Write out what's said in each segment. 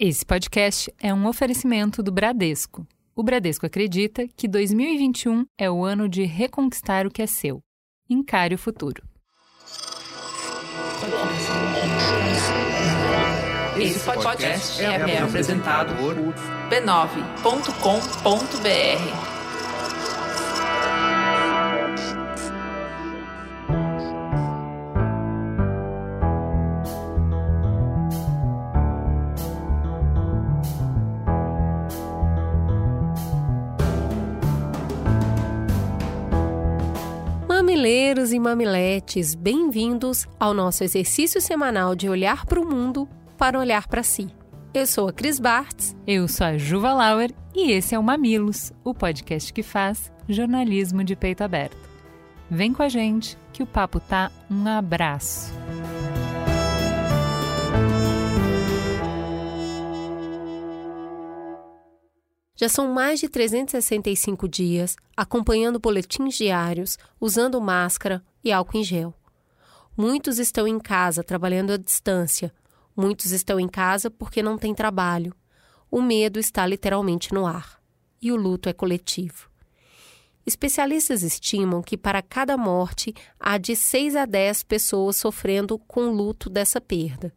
Esse podcast é um oferecimento do Bradesco. O Bradesco acredita que 2021 é o ano de reconquistar o que é seu. Encare o futuro. Esse podcast é, apresentado por b9.com.br. e mamiletes, bem-vindos ao nosso exercício semanal de olhar para o mundo para olhar para si. Eu sou a Cris Bartz. Eu sou a Juva Lauer e esse é o Mamilos, o podcast que faz jornalismo de peito aberto. Vem com a gente que o papo tá um abraço. Já são mais de 365 dias acompanhando boletins diários, usando máscara e álcool em gel. Muitos estão em casa trabalhando à distância, muitos estão em casa porque não têm trabalho. O medo está literalmente no ar e o luto é coletivo. Especialistas estimam que para cada morte há de 6 a 10 pessoas sofrendo com o luto dessa perda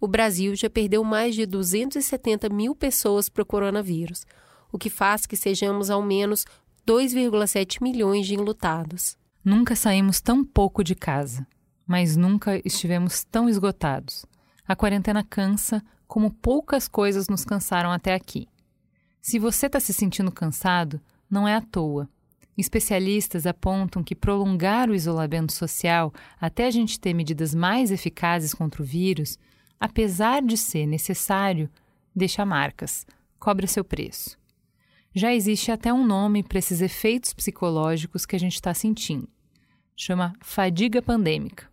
o Brasil já perdeu mais de 270 mil pessoas para o coronavírus, o que faz que sejamos ao menos 2,7 milhões de enlutados. Nunca saímos tão pouco de casa, mas nunca estivemos tão esgotados. A quarentena cansa como poucas coisas nos cansaram até aqui. Se você está se sentindo cansado, não é à toa. Especialistas apontam que prolongar o isolamento social até a gente ter medidas mais eficazes contra o vírus apesar de ser necessário, deixa marcas, cobra seu preço. Já existe até um nome para esses efeitos psicológicos que a gente está sentindo. Chama fadiga pandêmica.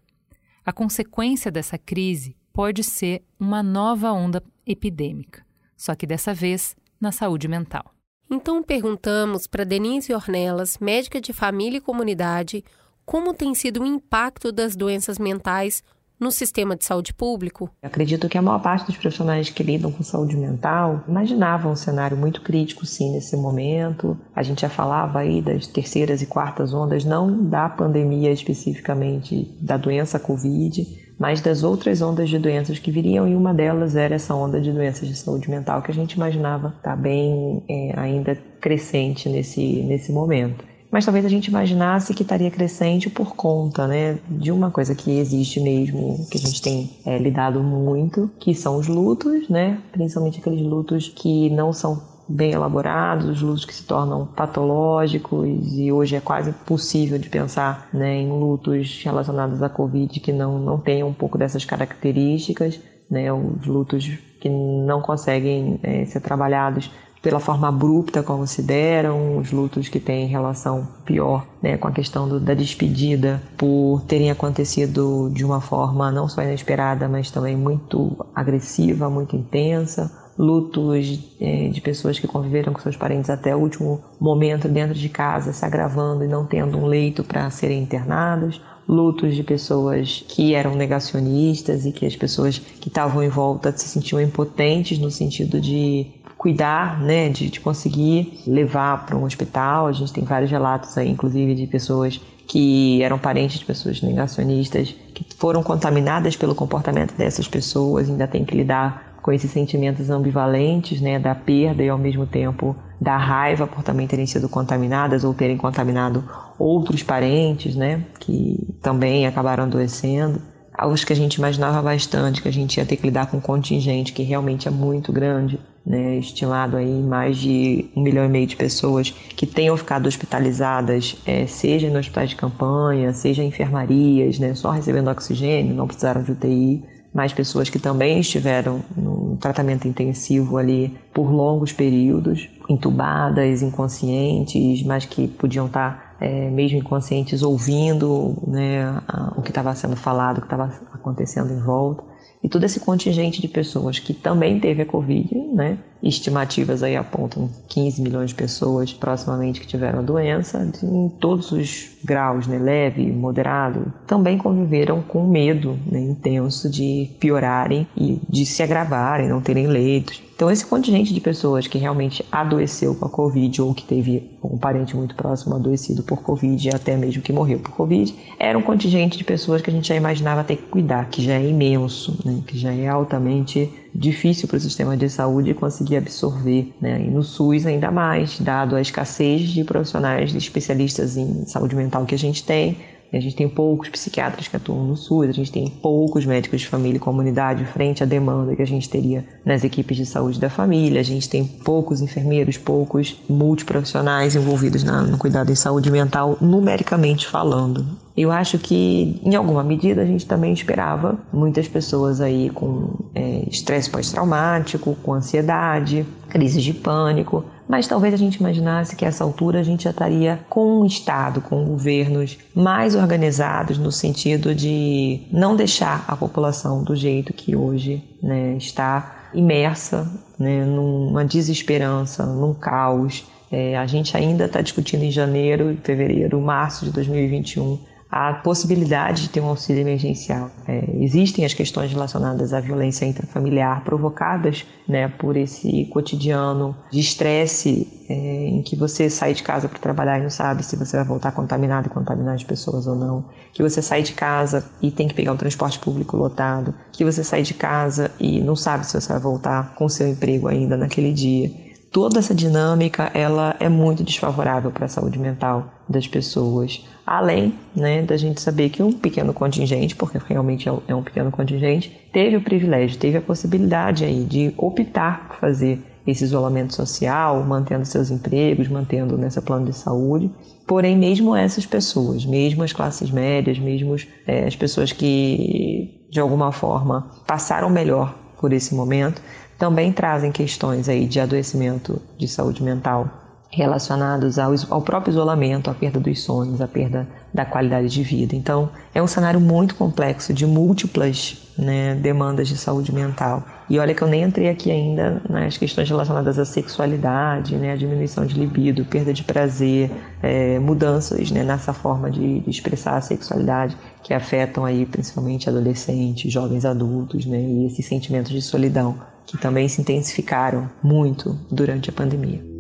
A consequência dessa crise pode ser uma nova onda epidêmica, só que dessa vez na saúde mental. Então perguntamos para Denise Ornelas, médica de família e comunidade, como tem sido o impacto das doenças mentais no sistema de saúde público? acredito que a maior parte dos profissionais que lidam com saúde mental imaginavam um cenário muito crítico, sim, nesse momento. A gente já falava aí das terceiras e quartas ondas, não da pandemia especificamente da doença Covid, mas das outras ondas de doenças que viriam, e uma delas era essa onda de doenças de saúde mental que a gente imaginava estar tá bem é, ainda crescente nesse, nesse momento mas talvez a gente imaginasse que estaria crescente por conta né, de uma coisa que existe mesmo, que a gente tem é, lidado muito, que são os lutos, né, principalmente aqueles lutos que não são bem elaborados, os lutos que se tornam patológicos e hoje é quase impossível de pensar né, em lutos relacionados à Covid que não, não tenham um pouco dessas características, né, os lutos que não conseguem é, ser trabalhados pela forma abrupta como se deram, os lutos que têm relação pior né, com a questão do, da despedida, por terem acontecido de uma forma não só inesperada, mas também muito agressiva, muito intensa. Lutos é, de pessoas que conviveram com seus parentes até o último momento dentro de casa, se agravando e não tendo um leito para serem internados lutos de pessoas que eram negacionistas e que as pessoas que estavam em volta se sentiam impotentes no sentido de cuidar, né, de, de conseguir levar para um hospital. A gente tem vários relatos aí, inclusive, de pessoas que eram parentes de pessoas negacionistas, que foram contaminadas pelo comportamento dessas pessoas, ainda tem que lidar com esses sentimentos ambivalentes, né, da perda e ao mesmo tempo da raiva por também terem sido contaminadas ou terem contaminado outros parentes, né, que também acabaram adoecendo os que a gente imaginava bastante, que a gente ia ter que lidar com um contingente que realmente é muito grande, né, estimado aí mais de um milhão e meio de pessoas que tenham ficado hospitalizadas, é, seja em hospitais de campanha, seja em enfermarias, né, só recebendo oxigênio, não precisaram de UTI, mais pessoas que também estiveram no tratamento intensivo ali por longos períodos, entubadas, inconscientes, mas que podiam estar é, mesmo inconscientes, ouvindo né, o que estava sendo falado, o que estava acontecendo em volta. E todo esse contingente de pessoas que também teve a Covid, né, estimativas aí apontam 15 milhões de pessoas proximamente que tiveram a doença, em todos os graus, né, leve, moderado, também conviveram com medo né, intenso de piorarem e de se agravarem, não terem leitos. Então, esse contingente de pessoas que realmente adoeceu com a Covid ou que teve um parente muito próximo adoecido por Covid e até mesmo que morreu por Covid, era um contingente de pessoas que a gente já imaginava ter que cuidar, que já é imenso, né? que já é altamente difícil para o sistema de saúde conseguir absorver. Né? E no SUS, ainda mais, dado a escassez de profissionais, de especialistas em saúde mental que a gente tem, a gente tem poucos psiquiatras que atuam no SUS, a gente tem poucos médicos de família e comunidade frente à demanda que a gente teria nas equipes de saúde da família, a gente tem poucos enfermeiros, poucos multiprofissionais envolvidos na, no cuidado em saúde mental, numericamente falando. Eu acho que, em alguma medida, a gente também esperava muitas pessoas aí com é, estresse pós-traumático, com ansiedade, crises de pânico, mas talvez a gente imaginasse que a essa altura a gente já estaria com um Estado, com governos mais organizados no sentido de não deixar a população do jeito que hoje né, está imersa né, numa desesperança, num caos. É, a gente ainda está discutindo em janeiro, fevereiro, março de 2021 a possibilidade de ter um auxílio emergencial. É, existem as questões relacionadas à violência intrafamiliar provocadas né, por esse cotidiano de estresse é, em que você sai de casa para trabalhar e não sabe se você vai voltar contaminado e contaminar as pessoas ou não, que você sai de casa e tem que pegar um transporte público lotado, que você sai de casa e não sabe se você vai voltar com seu emprego ainda naquele dia toda essa dinâmica ela é muito desfavorável para a saúde mental das pessoas. Além né, da gente saber que um pequeno contingente, porque realmente é, é um pequeno contingente, teve o privilégio, teve a possibilidade aí de optar por fazer esse isolamento social, mantendo seus empregos, mantendo nesse plano de saúde. Porém, mesmo essas pessoas, mesmo as classes médias, mesmo é, as pessoas que de alguma forma passaram melhor por esse momento, também trazem questões aí de adoecimento de saúde mental relacionados ao, ao próprio isolamento, à perda dos sonhos, à perda da qualidade de vida. Então, é um cenário muito complexo de múltiplas né, demandas de saúde mental. E olha que eu nem entrei aqui ainda nas questões relacionadas à sexualidade, né, diminuição de libido, perda de prazer, é, mudanças né, nessa forma de, de, expressar a sexualidade que afetam aí principalmente adolescentes, jovens adultos, né, e esses sentimentos de solidão que também se intensificaram muito durante a pandemia.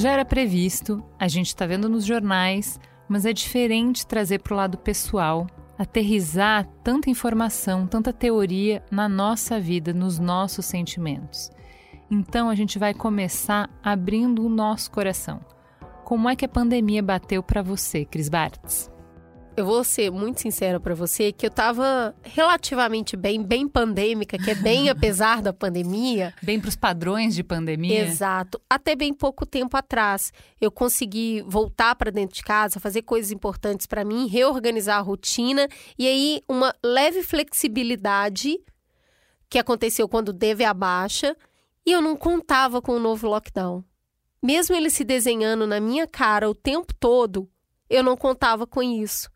Já era previsto, a gente está vendo nos jornais, mas é diferente trazer para o lado pessoal aterrizar tanta informação, tanta teoria na nossa vida, nos nossos sentimentos. Então a gente vai começar abrindo o nosso coração. Como é que a pandemia bateu para você, Cris Bartz? Eu vou ser muito sincera para você que eu tava relativamente bem, bem pandêmica, que é bem apesar da pandemia. Bem para os padrões de pandemia. Exato. Até bem pouco tempo atrás, eu consegui voltar para dentro de casa, fazer coisas importantes para mim, reorganizar a rotina e aí uma leve flexibilidade que aconteceu quando teve a baixa e eu não contava com o novo lockdown. Mesmo ele se desenhando na minha cara o tempo todo, eu não contava com isso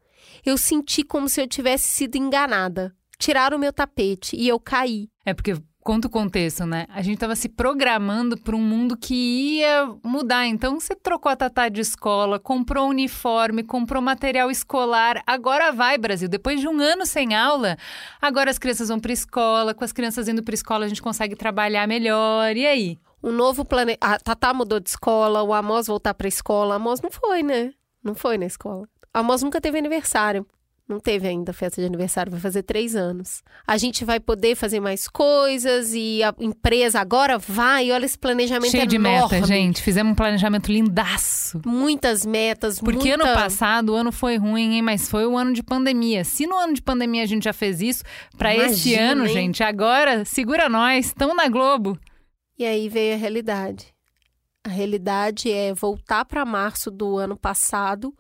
eu senti como se eu tivesse sido enganada. Tiraram o meu tapete e eu caí. É porque conta o contexto, né? A gente estava se programando para um mundo que ia mudar. Então você trocou a Tatá de escola, comprou uniforme, comprou material escolar. Agora vai, Brasil. Depois de um ano sem aula, agora as crianças vão para escola. Com as crianças indo para escola, a gente consegue trabalhar melhor. E aí? Um novo plane... A Tatá mudou de escola, o Amos voltar para a escola. A Amos não foi, né? Não foi na escola. A Amos nunca teve aniversário. Não teve ainda festa de aniversário, vai fazer três anos. A gente vai poder fazer mais coisas e a empresa agora vai. Olha esse planejamento Cheio enorme. de meta, gente. Fizemos um planejamento lindaço. Muitas metas, Porque muita... ano passado o ano foi ruim, hein? Mas foi o ano de pandemia. Se no ano de pandemia a gente já fez isso, para esse ano, hein? gente, agora segura nós, estamos na Globo. E aí veio a realidade. A realidade é voltar para março do ano passado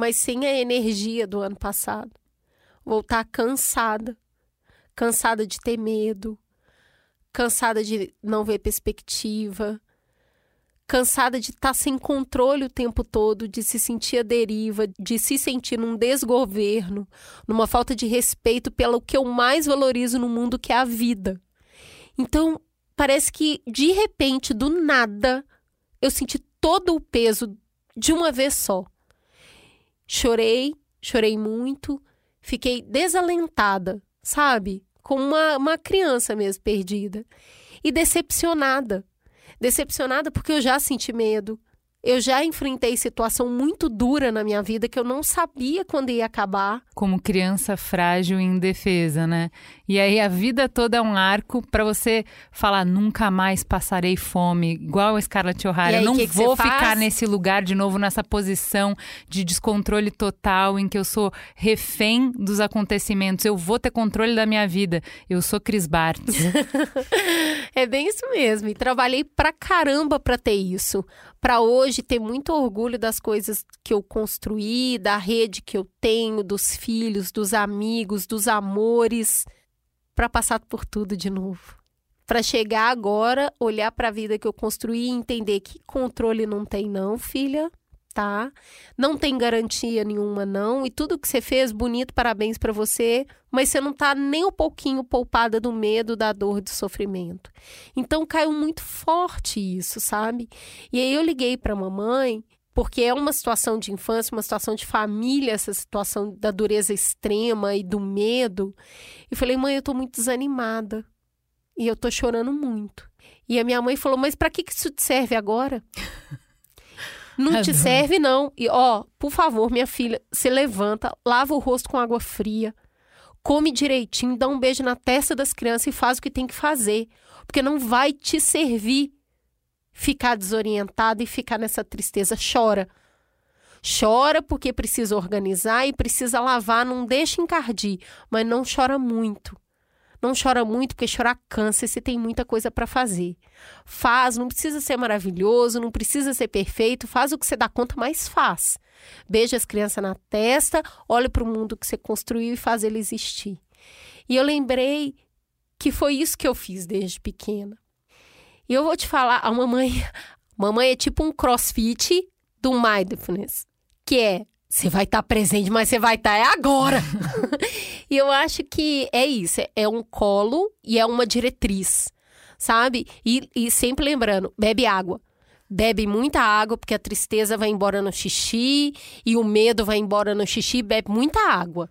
mas sem a energia do ano passado. Voltar cansada, cansada de ter medo, cansada de não ver perspectiva, cansada de estar tá sem controle o tempo todo, de se sentir à deriva, de se sentir num desgoverno, numa falta de respeito pelo que eu mais valorizo no mundo, que é a vida. Então, parece que de repente, do nada, eu senti todo o peso de uma vez só. Chorei, chorei muito, fiquei desalentada, sabe? Como uma, uma criança mesmo perdida. E decepcionada Decepcionada porque eu já senti medo. Eu já enfrentei situação muito dura na minha vida que eu não sabia quando ia acabar. Como criança frágil e indefesa, né? E aí a vida toda é um arco para você falar nunca mais passarei fome, igual a Scarlett O'Hara. Eu não que vou que ficar faz? nesse lugar de novo, nessa posição de descontrole total em que eu sou refém dos acontecimentos. Eu vou ter controle da minha vida. Eu sou Cris Bartz. é bem isso mesmo. E trabalhei pra caramba pra ter isso. Pra hoje ter muito orgulho das coisas que eu construí, da rede que eu tenho, dos filhos, dos amigos, dos amores para passar por tudo de novo. Para chegar agora, olhar para a vida que eu construí e entender que controle não tem não, filha, tá? Não tem garantia nenhuma não, e tudo que você fez, bonito, parabéns para você, mas você não tá nem um pouquinho poupada do medo, da dor, do sofrimento. Então caiu muito forte isso, sabe? E aí eu liguei para mamãe porque é uma situação de infância, uma situação de família, essa situação da dureza extrema e do medo. E falei, mãe, eu tô muito desanimada. E eu tô chorando muito. E a minha mãe falou, mas para que, que isso te serve agora? Não te serve, não. E, ó, por favor, minha filha, se levanta, lava o rosto com água fria, come direitinho, dá um beijo na testa das crianças e faz o que tem que fazer. Porque não vai te servir ficar desorientada e ficar nessa tristeza. Chora. Chora porque precisa organizar e precisa lavar, não deixa encardir, mas não chora muito. Não chora muito porque chorar cansa e você tem muita coisa para fazer. Faz, não precisa ser maravilhoso, não precisa ser perfeito, faz o que você dá conta, mas faz. Beija as crianças na testa, olha para o mundo que você construiu e faz ele existir. E eu lembrei que foi isso que eu fiz desde pequena. E eu vou te falar, a mamãe, mamãe é tipo um crossfit do mindfulness, que é você vai estar tá presente, mas você vai estar tá, é agora. e eu acho que é isso, é um colo e é uma diretriz, sabe? E, e sempre lembrando, bebe água. Bebe muita água, porque a tristeza vai embora no xixi e o medo vai embora no xixi, bebe muita água.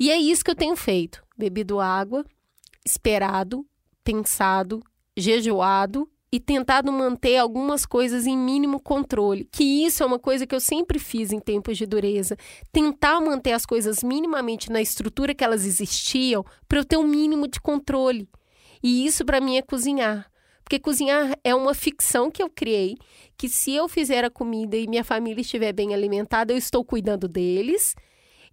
E é isso que eu tenho feito: bebido água, esperado, pensado jejuado e tentado manter algumas coisas em mínimo controle. Que isso é uma coisa que eu sempre fiz em tempos de dureza. Tentar manter as coisas minimamente na estrutura que elas existiam para eu ter um mínimo de controle. E isso para mim é cozinhar. Porque cozinhar é uma ficção que eu criei, que se eu fizer a comida e minha família estiver bem alimentada, eu estou cuidando deles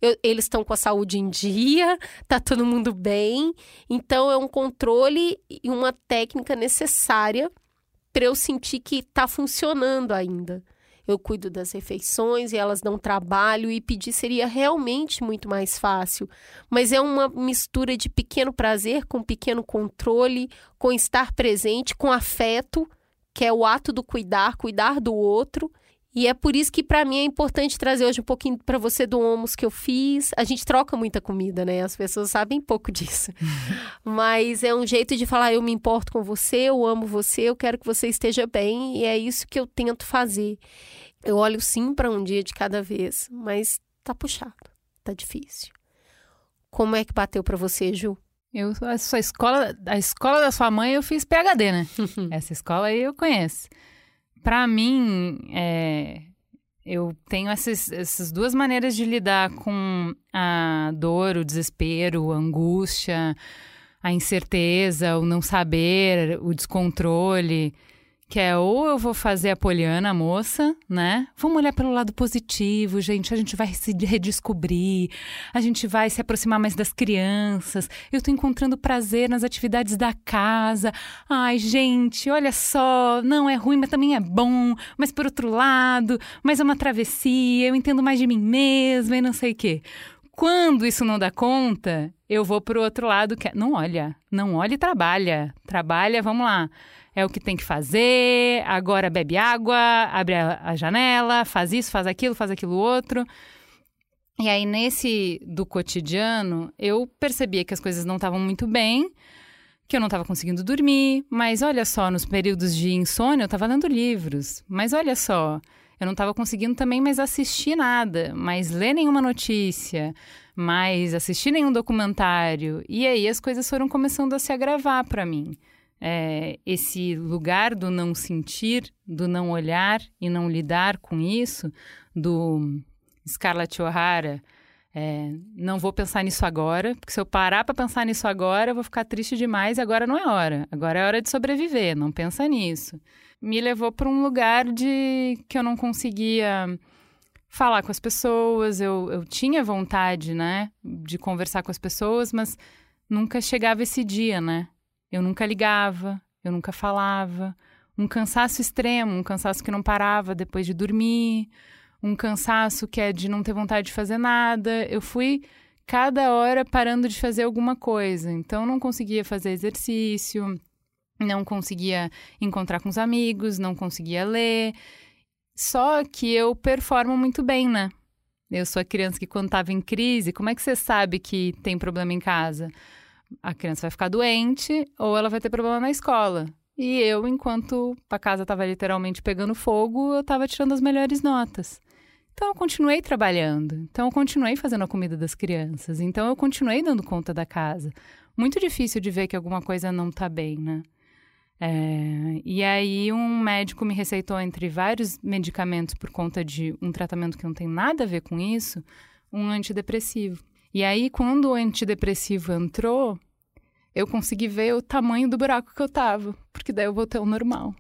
eu, eles estão com a saúde em dia, tá todo mundo bem. Então é um controle e uma técnica necessária para eu sentir que está funcionando ainda. Eu cuido das refeições e elas dão trabalho e pedir seria realmente muito mais fácil. Mas é uma mistura de pequeno prazer com pequeno controle, com estar presente, com afeto, que é o ato do cuidar, cuidar do outro e é por isso que para mim é importante trazer hoje um pouquinho para você do homus que eu fiz. A gente troca muita comida, né? As pessoas sabem pouco disso. Mas é um jeito de falar eu me importo com você, eu amo você, eu quero que você esteja bem e é isso que eu tento fazer. Eu olho sim para um dia de cada vez, mas tá puxado, tá difícil. Como é que bateu para você, Ju? Eu, a sua escola, a escola da sua mãe eu fiz PhD, né? Essa escola aí eu conheço para mim, é, eu tenho essas, essas duas maneiras de lidar com a dor, o desespero, a angústia, a incerteza, o não saber, o descontrole que é ou eu vou fazer a Poliana, a moça, né? Vamos olhar pelo lado positivo, gente. A gente vai se redescobrir, a gente vai se aproximar mais das crianças. Eu tô encontrando prazer nas atividades da casa. Ai, gente, olha só, não é ruim, mas também é bom. Mas por outro lado, mais é uma travessia, eu entendo mais de mim mesma e não sei o quê Quando isso não dá conta, eu vou pro outro lado que é, não olha, não olha e trabalha. Trabalha, vamos lá. É o que tem que fazer, agora bebe água, abre a, a janela, faz isso, faz aquilo, faz aquilo outro. E aí, nesse do cotidiano, eu percebia que as coisas não estavam muito bem, que eu não estava conseguindo dormir, mas olha só, nos períodos de insônia eu estava lendo livros. Mas olha só, eu não estava conseguindo também mais assistir nada, mais ler nenhuma notícia, mais assistir nenhum documentário. E aí as coisas foram começando a se agravar para mim. É, esse lugar do não sentir, do não olhar e não lidar com isso, do Scarlett O'Hara, é, não vou pensar nisso agora, porque se eu parar para pensar nisso agora, eu vou ficar triste demais e agora não é hora. Agora é hora de sobreviver, não pensa nisso. Me levou para um lugar de que eu não conseguia falar com as pessoas, eu, eu tinha vontade, né, de conversar com as pessoas, mas nunca chegava esse dia, né? Eu nunca ligava, eu nunca falava. Um cansaço extremo, um cansaço que não parava depois de dormir, um cansaço que é de não ter vontade de fazer nada. Eu fui cada hora parando de fazer alguma coisa. Então, não conseguia fazer exercício, não conseguia encontrar com os amigos, não conseguia ler. Só que eu performo muito bem, né? Eu sou a criança que, quando estava em crise, como é que você sabe que tem problema em casa? A criança vai ficar doente ou ela vai ter problema na escola. E eu, enquanto a casa estava literalmente pegando fogo, eu estava tirando as melhores notas. Então eu continuei trabalhando, então eu continuei fazendo a comida das crianças, então eu continuei dando conta da casa. Muito difícil de ver que alguma coisa não está bem, né? É, e aí um médico me receitou entre vários medicamentos por conta de um tratamento que não tem nada a ver com isso, um antidepressivo. E aí quando o antidepressivo entrou, eu consegui ver o tamanho do buraco que eu tava, porque daí eu voltei ao normal.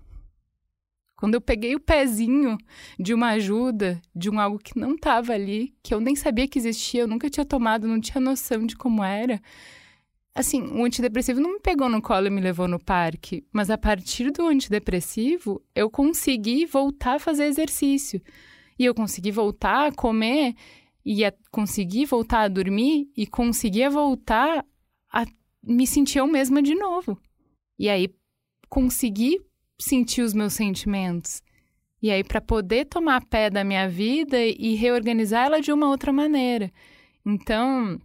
Quando eu peguei o pezinho de uma ajuda, de um algo que não estava ali, que eu nem sabia que existia, eu nunca tinha tomado, não tinha noção de como era. Assim, o antidepressivo não me pegou no colo e me levou no parque, mas a partir do antidepressivo, eu consegui voltar a fazer exercício. E eu consegui voltar a comer e a conseguir voltar a dormir e conseguia voltar a me sentir eu mesma de novo. E aí consegui sentir os meus sentimentos. E aí, para poder tomar pé da minha vida e reorganizar ela de uma outra maneira. Então,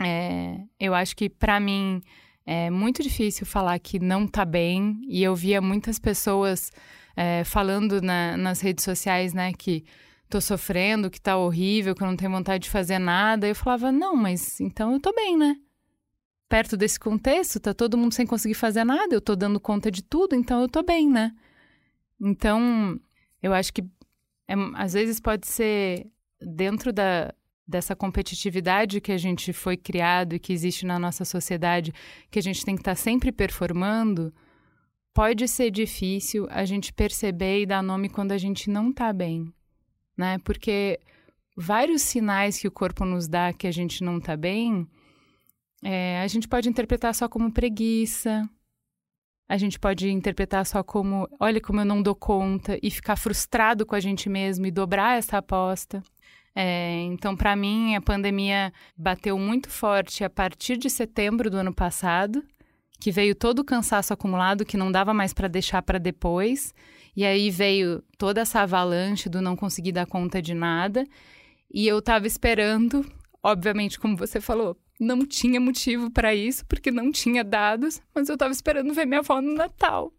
é, eu acho que para mim é muito difícil falar que não tá bem. E eu via muitas pessoas é, falando na, nas redes sociais, né, que tô sofrendo, que tá horrível, que eu não tenho vontade de fazer nada. Eu falava, não, mas então eu tô bem, né? Perto desse contexto, tá todo mundo sem conseguir fazer nada, eu tô dando conta de tudo, então eu tô bem, né? Então, eu acho que é, às vezes pode ser dentro da, dessa competitividade que a gente foi criado e que existe na nossa sociedade, que a gente tem que estar tá sempre performando, pode ser difícil a gente perceber e dar nome quando a gente não tá bem, né? Porque vários sinais que o corpo nos dá que a gente não tá bem, é, a gente pode interpretar só como preguiça, a gente pode interpretar só como, olha como eu não dou conta, e ficar frustrado com a gente mesmo e dobrar essa aposta. É, então, para mim, a pandemia bateu muito forte a partir de setembro do ano passado, que veio todo o cansaço acumulado que não dava mais para deixar para depois, e aí veio toda essa avalanche do não conseguir dar conta de nada, e eu estava esperando, obviamente, como você falou, não tinha motivo para isso, porque não tinha dados, mas eu estava esperando ver minha avó no Natal.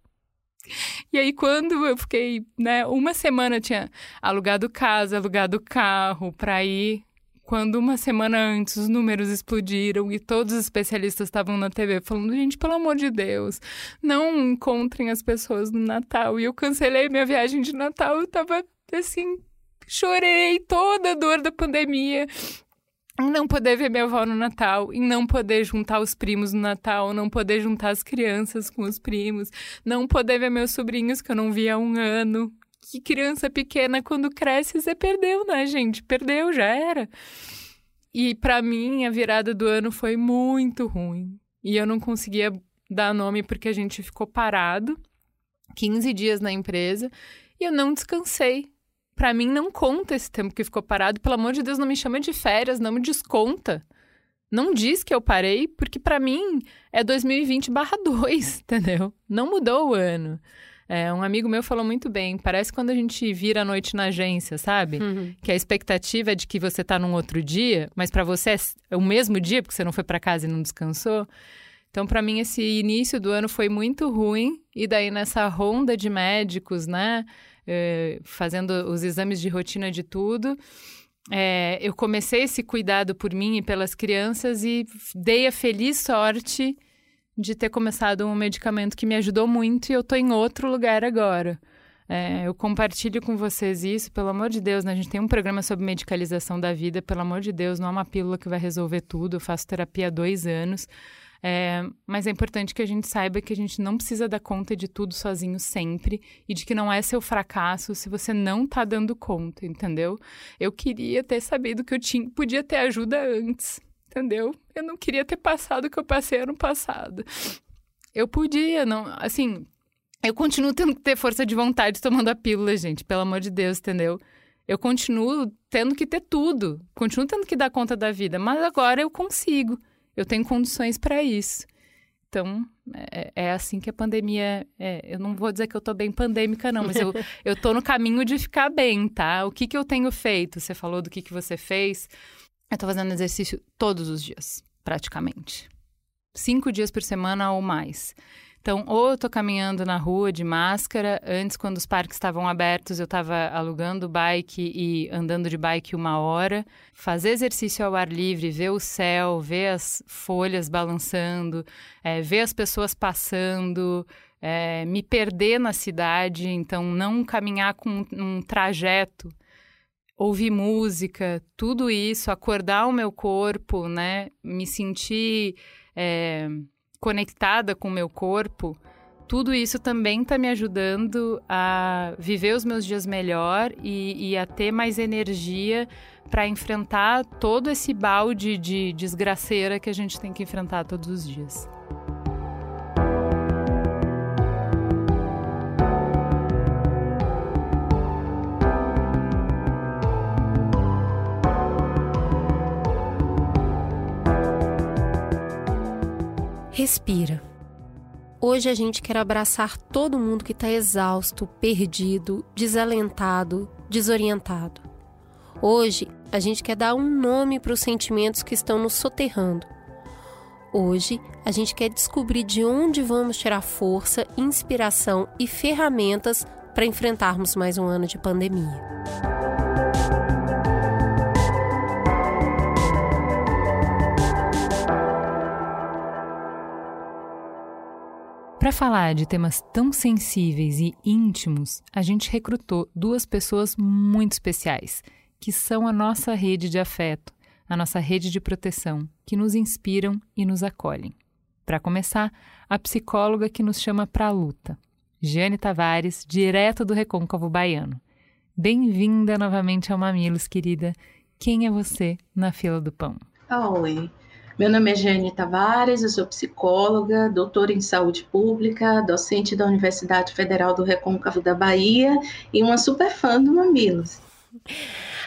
E aí, quando eu fiquei, né, uma semana tinha alugado casa, alugado carro para ir. Quando uma semana antes os números explodiram e todos os especialistas estavam na TV falando: gente, pelo amor de Deus, não encontrem as pessoas no Natal. E eu cancelei minha viagem de Natal, eu tava assim, chorei toda a dor da pandemia em não poder ver minha avó no Natal, em não poder juntar os primos no Natal, não poder juntar as crianças com os primos, não poder ver meus sobrinhos que eu não via há um ano. Que criança pequena, quando cresce, você perdeu, né, gente? Perdeu, já era. E para mim, a virada do ano foi muito ruim. E eu não conseguia dar nome porque a gente ficou parado 15 dias na empresa e eu não descansei. Para mim não conta esse tempo que ficou parado. Pelo amor de Deus, não me chama de férias, não me desconta. Não diz que eu parei, porque para mim é 2020/2, entendeu? Não mudou o ano. É, um amigo meu falou muito bem. Parece quando a gente vira a noite na agência, sabe? Uhum. Que a expectativa é de que você tá num outro dia, mas para você é o mesmo dia, porque você não foi para casa e não descansou. Então, para mim, esse início do ano foi muito ruim. E daí, nessa ronda de médicos, né? Eh, fazendo os exames de rotina de tudo. É, eu comecei esse cuidado por mim e pelas crianças e dei a feliz sorte de ter começado um medicamento que me ajudou muito e eu tô em outro lugar agora. É, eu compartilho com vocês isso, pelo amor de Deus, né? A gente tem um programa sobre medicalização da vida, pelo amor de Deus, não é uma pílula que vai resolver tudo. Eu faço terapia há dois anos. É, mas é importante que a gente saiba que a gente não precisa dar conta de tudo sozinho sempre e de que não é seu fracasso se você não tá dando conta, entendeu? Eu queria ter sabido que eu tinha, podia ter ajuda antes, entendeu? Eu não queria ter passado o que eu passei ano passado. Eu podia, não, assim, eu continuo tendo que ter força de vontade tomando a pílula, gente, pelo amor de Deus, entendeu? Eu continuo tendo que ter tudo, continuo tendo que dar conta da vida, mas agora eu consigo eu tenho condições para isso. Então, é, é, assim que a pandemia. É, eu não vou dizer que eu tô bem pandêmica, não, mas eu, eu tô no caminho de ficar bem, tá? O que, que eu tenho feito? Você falou do que, que você fez. Eu tô fazendo exercício todos os dias, praticamente. Cinco dias por semana ou mais. Então, ou eu tô caminhando na rua de máscara, antes, quando os parques estavam abertos, eu estava alugando bike e andando de bike uma hora. Fazer exercício ao ar livre, ver o céu, ver as folhas balançando, é, ver as pessoas passando, é, me perder na cidade, então não caminhar com um trajeto ouvir música, tudo isso, acordar o meu corpo, né? Me sentir é, conectada com o meu corpo, tudo isso também está me ajudando a viver os meus dias melhor e, e a ter mais energia para enfrentar todo esse balde de desgraceira que a gente tem que enfrentar todos os dias. Respira. Hoje a gente quer abraçar todo mundo que está exausto, perdido, desalentado, desorientado. Hoje a gente quer dar um nome para os sentimentos que estão nos soterrando. Hoje a gente quer descobrir de onde vamos tirar força, inspiração e ferramentas para enfrentarmos mais um ano de pandemia. Para falar de temas tão sensíveis e íntimos, a gente recrutou duas pessoas muito especiais, que são a nossa rede de afeto, a nossa rede de proteção, que nos inspiram e nos acolhem. Para começar, a psicóloga que nos chama para a luta, Jane Tavares, direto do Recôncavo Baiano. Bem-vinda novamente ao Mamilos, querida. Quem é você na fila do pão? Oi, meu nome é Jane Tavares, eu sou psicóloga, doutora em saúde pública, docente da Universidade Federal do Recôncavo da Bahia e uma super fã do Mamilos.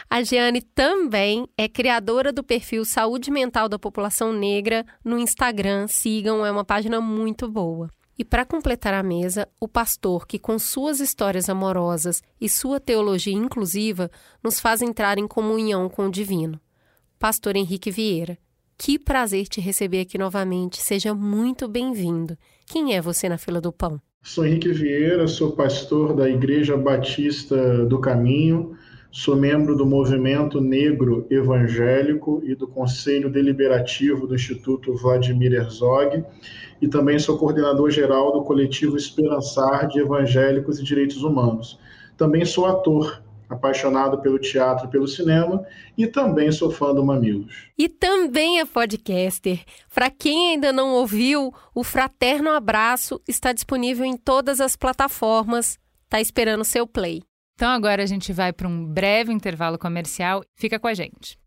A Jeane também é criadora do perfil Saúde Mental da População Negra no Instagram. Sigam, é uma página muito boa. E para completar a mesa, o pastor que, com suas histórias amorosas e sua teologia inclusiva, nos faz entrar em comunhão com o divino. Pastor Henrique Vieira. Que prazer te receber aqui novamente. Seja muito bem-vindo. Quem é você na fila do pão? Sou Henrique Vieira, sou pastor da Igreja Batista do Caminho, sou membro do Movimento Negro Evangélico e do Conselho Deliberativo do Instituto Vladimir Herzog e também sou coordenador geral do coletivo Esperançar de Evangélicos e Direitos Humanos. Também sou ator apaixonado pelo teatro e pelo cinema e também sou fã do Mamilos. E também é podcaster. Para quem ainda não ouviu, o Fraterno Abraço está disponível em todas as plataformas. Tá esperando seu play. Então agora a gente vai para um breve intervalo comercial. Fica com a gente.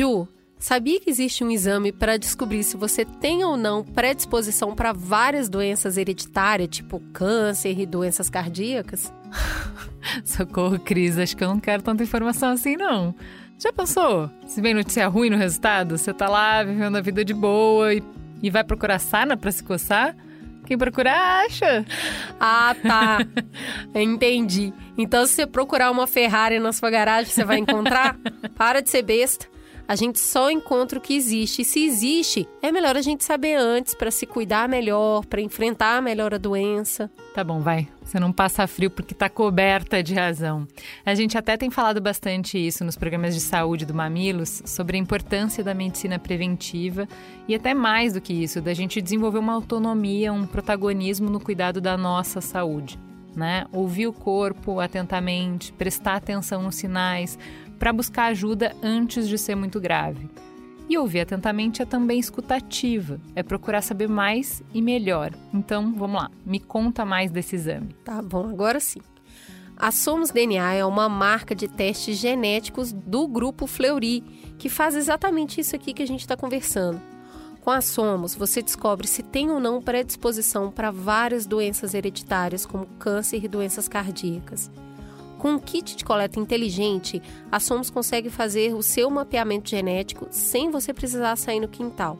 Ju, sabia que existe um exame para descobrir se você tem ou não predisposição para várias doenças hereditárias, tipo câncer e doenças cardíacas? Socorro, Cris, acho que eu não quero tanta informação assim, não. Já pensou? Se vem notícia ruim no resultado, você tá lá vivendo a vida de boa e, e vai procurar sana para se coçar? Quem procura acha. Ah, tá. Entendi. Então, se você procurar uma Ferrari na sua garagem, você vai encontrar? Para de ser besta. A gente só encontra o que existe. E se existe, é melhor a gente saber antes para se cuidar melhor, para enfrentar melhor a doença. Tá bom, vai. Você não passa frio porque tá coberta de razão. A gente até tem falado bastante isso nos programas de saúde do Mamilos, sobre a importância da medicina preventiva e até mais do que isso, da gente desenvolver uma autonomia, um protagonismo no cuidado da nossa saúde. Né? Ouvir o corpo atentamente, prestar atenção nos sinais, para buscar ajuda antes de ser muito grave. E ouvir atentamente é também escutativa, é procurar saber mais e melhor. Então, vamos lá, me conta mais desse exame. Tá bom, agora sim. A Somos DNA é uma marca de testes genéticos do grupo Fleury, que faz exatamente isso aqui que a gente está conversando. Com a Somos, você descobre se tem ou não predisposição para várias doenças hereditárias, como câncer e doenças cardíacas. Com um kit de coleta inteligente, a Somos consegue fazer o seu mapeamento genético sem você precisar sair no quintal.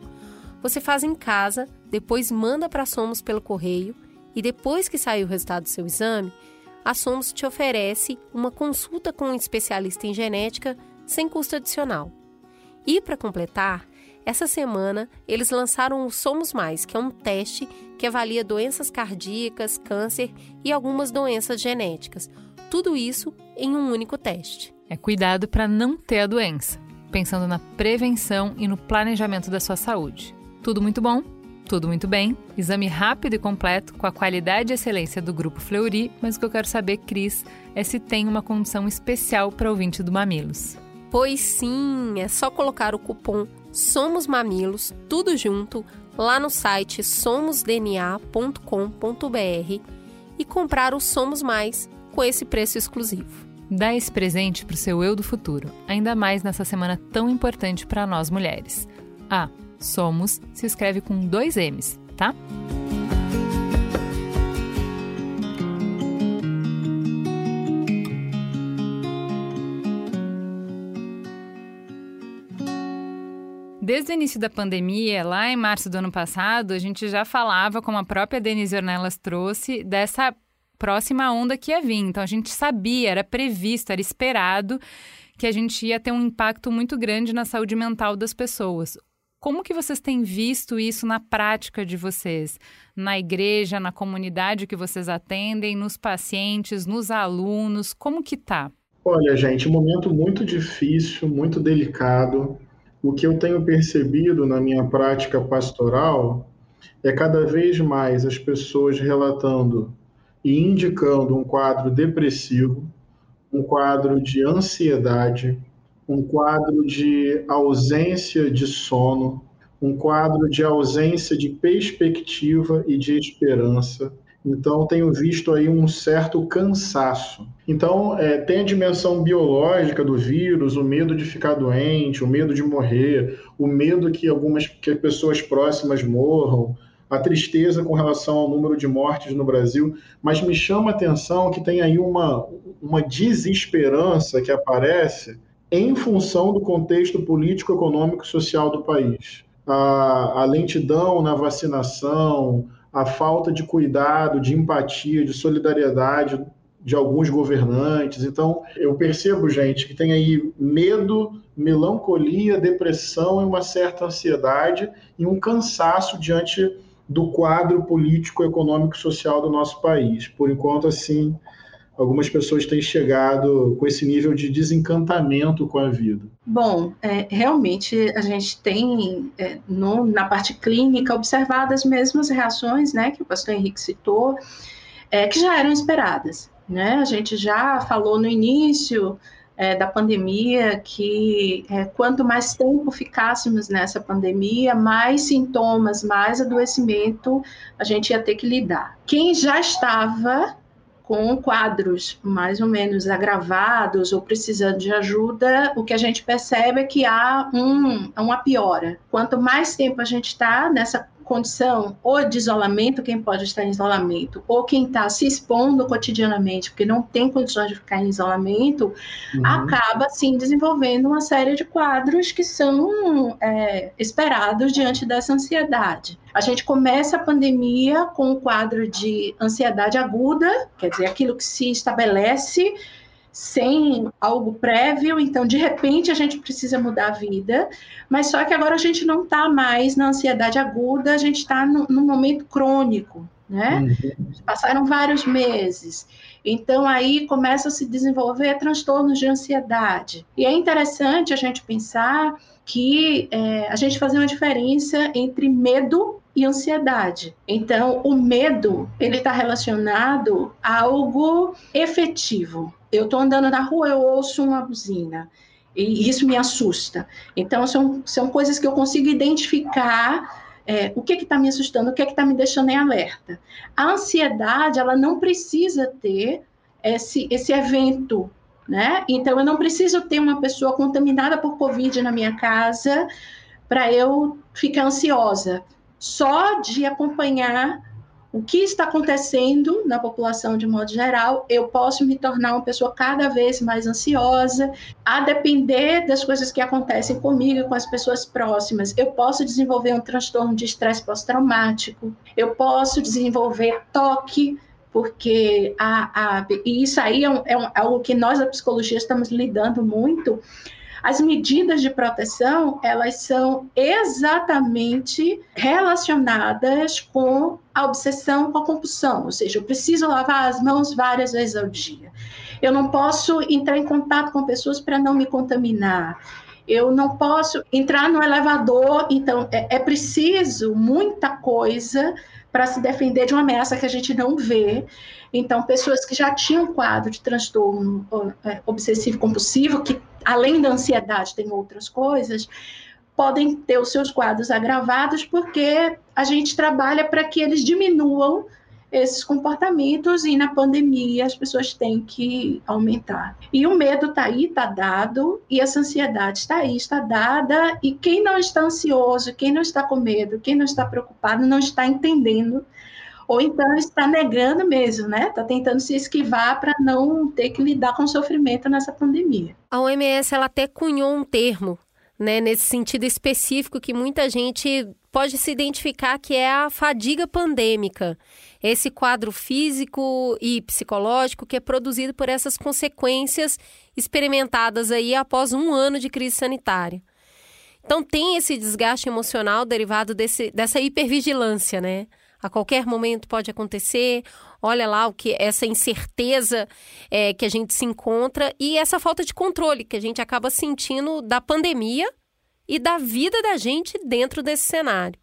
Você faz em casa, depois manda para a Somos pelo correio e depois que sair o resultado do seu exame, a Somos te oferece uma consulta com um especialista em genética sem custo adicional. E para completar, essa semana eles lançaram o Somos Mais, que é um teste que avalia doenças cardíacas, câncer e algumas doenças genéticas tudo isso em um único teste. É cuidado para não ter a doença, pensando na prevenção e no planejamento da sua saúde. Tudo muito bom? Tudo muito bem. Exame rápido e completo, com a qualidade e excelência do Grupo Fleury, mas o que eu quero saber, Cris, é se tem uma condição especial para ouvinte do Mamilos. Pois sim, é só colocar o cupom Somos Mamilos, tudo junto, lá no site somosdna.com.br e comprar o Somos Mais com esse preço exclusivo. Dá esse presente para o seu eu do futuro, ainda mais nessa semana tão importante para nós mulheres. Ah, Somos se escreve com dois M's, tá? Desde o início da pandemia, lá em março do ano passado, a gente já falava, como a própria Denise Ornelas trouxe, dessa próxima onda que ia vir. Então a gente sabia, era previsto, era esperado que a gente ia ter um impacto muito grande na saúde mental das pessoas. Como que vocês têm visto isso na prática de vocês? Na igreja, na comunidade que vocês atendem, nos pacientes, nos alunos, como que tá? Olha, gente, um momento muito difícil, muito delicado. O que eu tenho percebido na minha prática pastoral é cada vez mais as pessoas relatando e indicando um quadro depressivo, um quadro de ansiedade, um quadro de ausência de sono, um quadro de ausência de perspectiva e de esperança. Então, tenho visto aí um certo cansaço. Então, é, tem a dimensão biológica do vírus, o medo de ficar doente, o medo de morrer, o medo que algumas que pessoas próximas morram, a tristeza com relação ao número de mortes no Brasil, mas me chama a atenção que tem aí uma, uma desesperança que aparece em função do contexto político, econômico e social do país. A, a lentidão na vacinação, a falta de cuidado, de empatia, de solidariedade de alguns governantes. Então, eu percebo, gente, que tem aí medo, melancolia, depressão e uma certa ansiedade e um cansaço diante do quadro político, econômico e social do nosso país. Por enquanto, assim, algumas pessoas têm chegado com esse nível de desencantamento com a vida. Bom, é, realmente a gente tem é, no, na parte clínica observado as mesmas reações, né, que o pastor Henrique citou, é, que já eram esperadas. Né? A gente já falou no início é, da pandemia, que é, quanto mais tempo ficássemos nessa pandemia, mais sintomas, mais adoecimento a gente ia ter que lidar. Quem já estava com quadros mais ou menos agravados ou precisando de ajuda, o que a gente percebe é que há um, uma piora. Quanto mais tempo a gente está nessa condição ou de isolamento, quem pode estar em isolamento, ou quem está se expondo cotidianamente, porque não tem condições de ficar em isolamento, uhum. acaba, sim, desenvolvendo uma série de quadros que são é, esperados diante dessa ansiedade. A gente começa a pandemia com um quadro de ansiedade aguda, quer dizer, aquilo que se estabelece sem algo prévio, então de repente a gente precisa mudar a vida, mas só que agora a gente não está mais na ansiedade aguda, a gente está no, no, momento crônico, né? Uhum. Passaram vários meses. Então aí começa a se desenvolver transtornos de ansiedade. E é interessante a gente pensar que é, a gente fazer uma diferença entre medo e ansiedade. Então, o medo ele está relacionado a algo efetivo. Eu estou andando na rua, eu ouço uma buzina e isso me assusta. Então, são, são coisas que eu consigo identificar é, o que está me assustando, o que está me deixando em alerta. A ansiedade, ela não precisa ter esse, esse evento, né? Então, eu não preciso ter uma pessoa contaminada por Covid na minha casa para eu ficar ansiosa só de acompanhar o que está acontecendo na população de modo geral, eu posso me tornar uma pessoa cada vez mais ansiosa, a depender das coisas que acontecem comigo e com as pessoas próximas. Eu posso desenvolver um transtorno de estresse pós-traumático, eu posso desenvolver toque, porque a, a, e isso aí é, um, é, um, é algo que nós da psicologia estamos lidando muito, as medidas de proteção, elas são exatamente relacionadas com a obsessão com a compulsão, ou seja, eu preciso lavar as mãos várias vezes ao dia. Eu não posso entrar em contato com pessoas para não me contaminar. Eu não posso entrar no elevador, então é, é preciso muita coisa para se defender de uma ameaça que a gente não vê. Então, pessoas que já tinham quadro de transtorno é, obsessivo compulsivo, que além da ansiedade tem outras coisas, podem ter os seus quadros agravados porque a gente trabalha para que eles diminuam esses comportamentos e na pandemia as pessoas têm que aumentar. E o medo está aí, está dado, e essa ansiedade está aí, está dada, e quem não está ansioso, quem não está com medo, quem não está preocupado, não está entendendo ou então está negando mesmo, né? Está tentando se esquivar para não ter que lidar com o sofrimento nessa pandemia. A OMS ela até cunhou um termo, né, nesse sentido específico que muita gente pode se identificar que é a fadiga pandêmica. Esse quadro físico e psicológico que é produzido por essas consequências experimentadas aí após um ano de crise sanitária. Então tem esse desgaste emocional derivado desse, dessa hipervigilância, né? A qualquer momento pode acontecer. Olha lá o que essa incerteza é, que a gente se encontra e essa falta de controle que a gente acaba sentindo da pandemia e da vida da gente dentro desse cenário.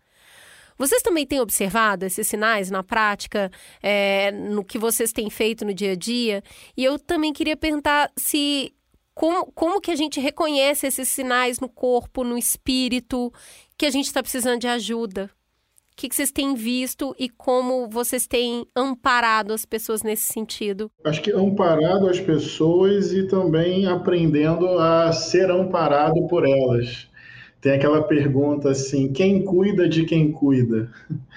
Vocês também têm observado esses sinais na prática, é, no que vocês têm feito no dia a dia? E eu também queria perguntar se como, como que a gente reconhece esses sinais no corpo, no espírito, que a gente está precisando de ajuda? Que, que vocês têm visto e como vocês têm amparado as pessoas nesse sentido? Acho que amparado as pessoas e também aprendendo a ser amparado por elas. Tem aquela pergunta assim: quem cuida de quem cuida?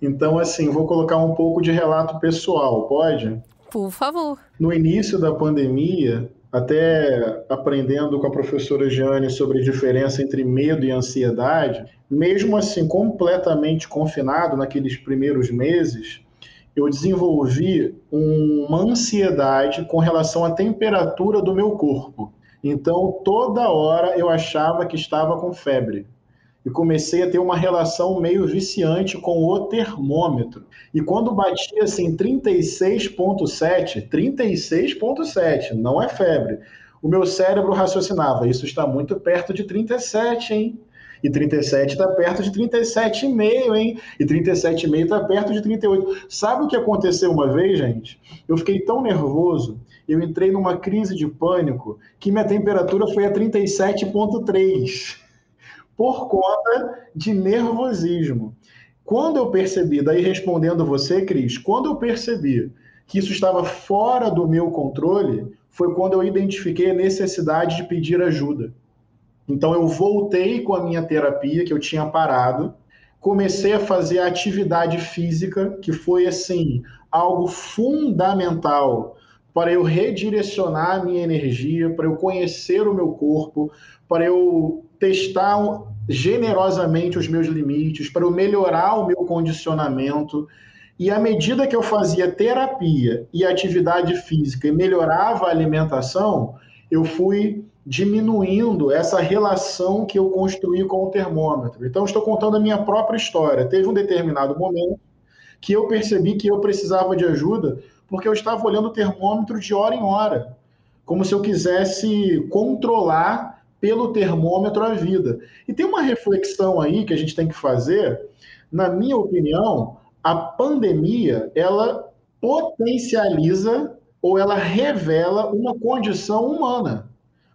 Então, assim, vou colocar um pouco de relato pessoal, pode? Por favor. No início da pandemia, até aprendendo com a professora Jane sobre a diferença entre medo e ansiedade, mesmo assim completamente confinado naqueles primeiros meses, eu desenvolvi uma ansiedade com relação à temperatura do meu corpo. Então, toda hora eu achava que estava com febre e comecei a ter uma relação meio viciante com o termômetro. E quando batia assim 36.7, 36.7, não é febre. O meu cérebro raciocinava, isso está muito perto de 37, hein? E 37 está perto de 37,5, hein? E 37,5 está perto de 38. Sabe o que aconteceu uma vez, gente? Eu fiquei tão nervoso, eu entrei numa crise de pânico, que minha temperatura foi a 37,3 por conta de nervosismo. Quando eu percebi, daí respondendo você, Cris, quando eu percebi que isso estava fora do meu controle foi quando eu identifiquei a necessidade de pedir ajuda. Então eu voltei com a minha terapia que eu tinha parado, comecei a fazer atividade física, que foi assim, algo fundamental para eu redirecionar a minha energia, para eu conhecer o meu corpo, para eu testar generosamente os meus limites, para eu melhorar o meu condicionamento. E à medida que eu fazia terapia e atividade física e melhorava a alimentação, eu fui diminuindo essa relação que eu construí com o termômetro. Então, estou contando a minha própria história. Teve um determinado momento que eu percebi que eu precisava de ajuda porque eu estava olhando o termômetro de hora em hora, como se eu quisesse controlar pelo termômetro a vida. E tem uma reflexão aí que a gente tem que fazer. Na minha opinião, a pandemia ela potencializa ou ela revela uma condição humana.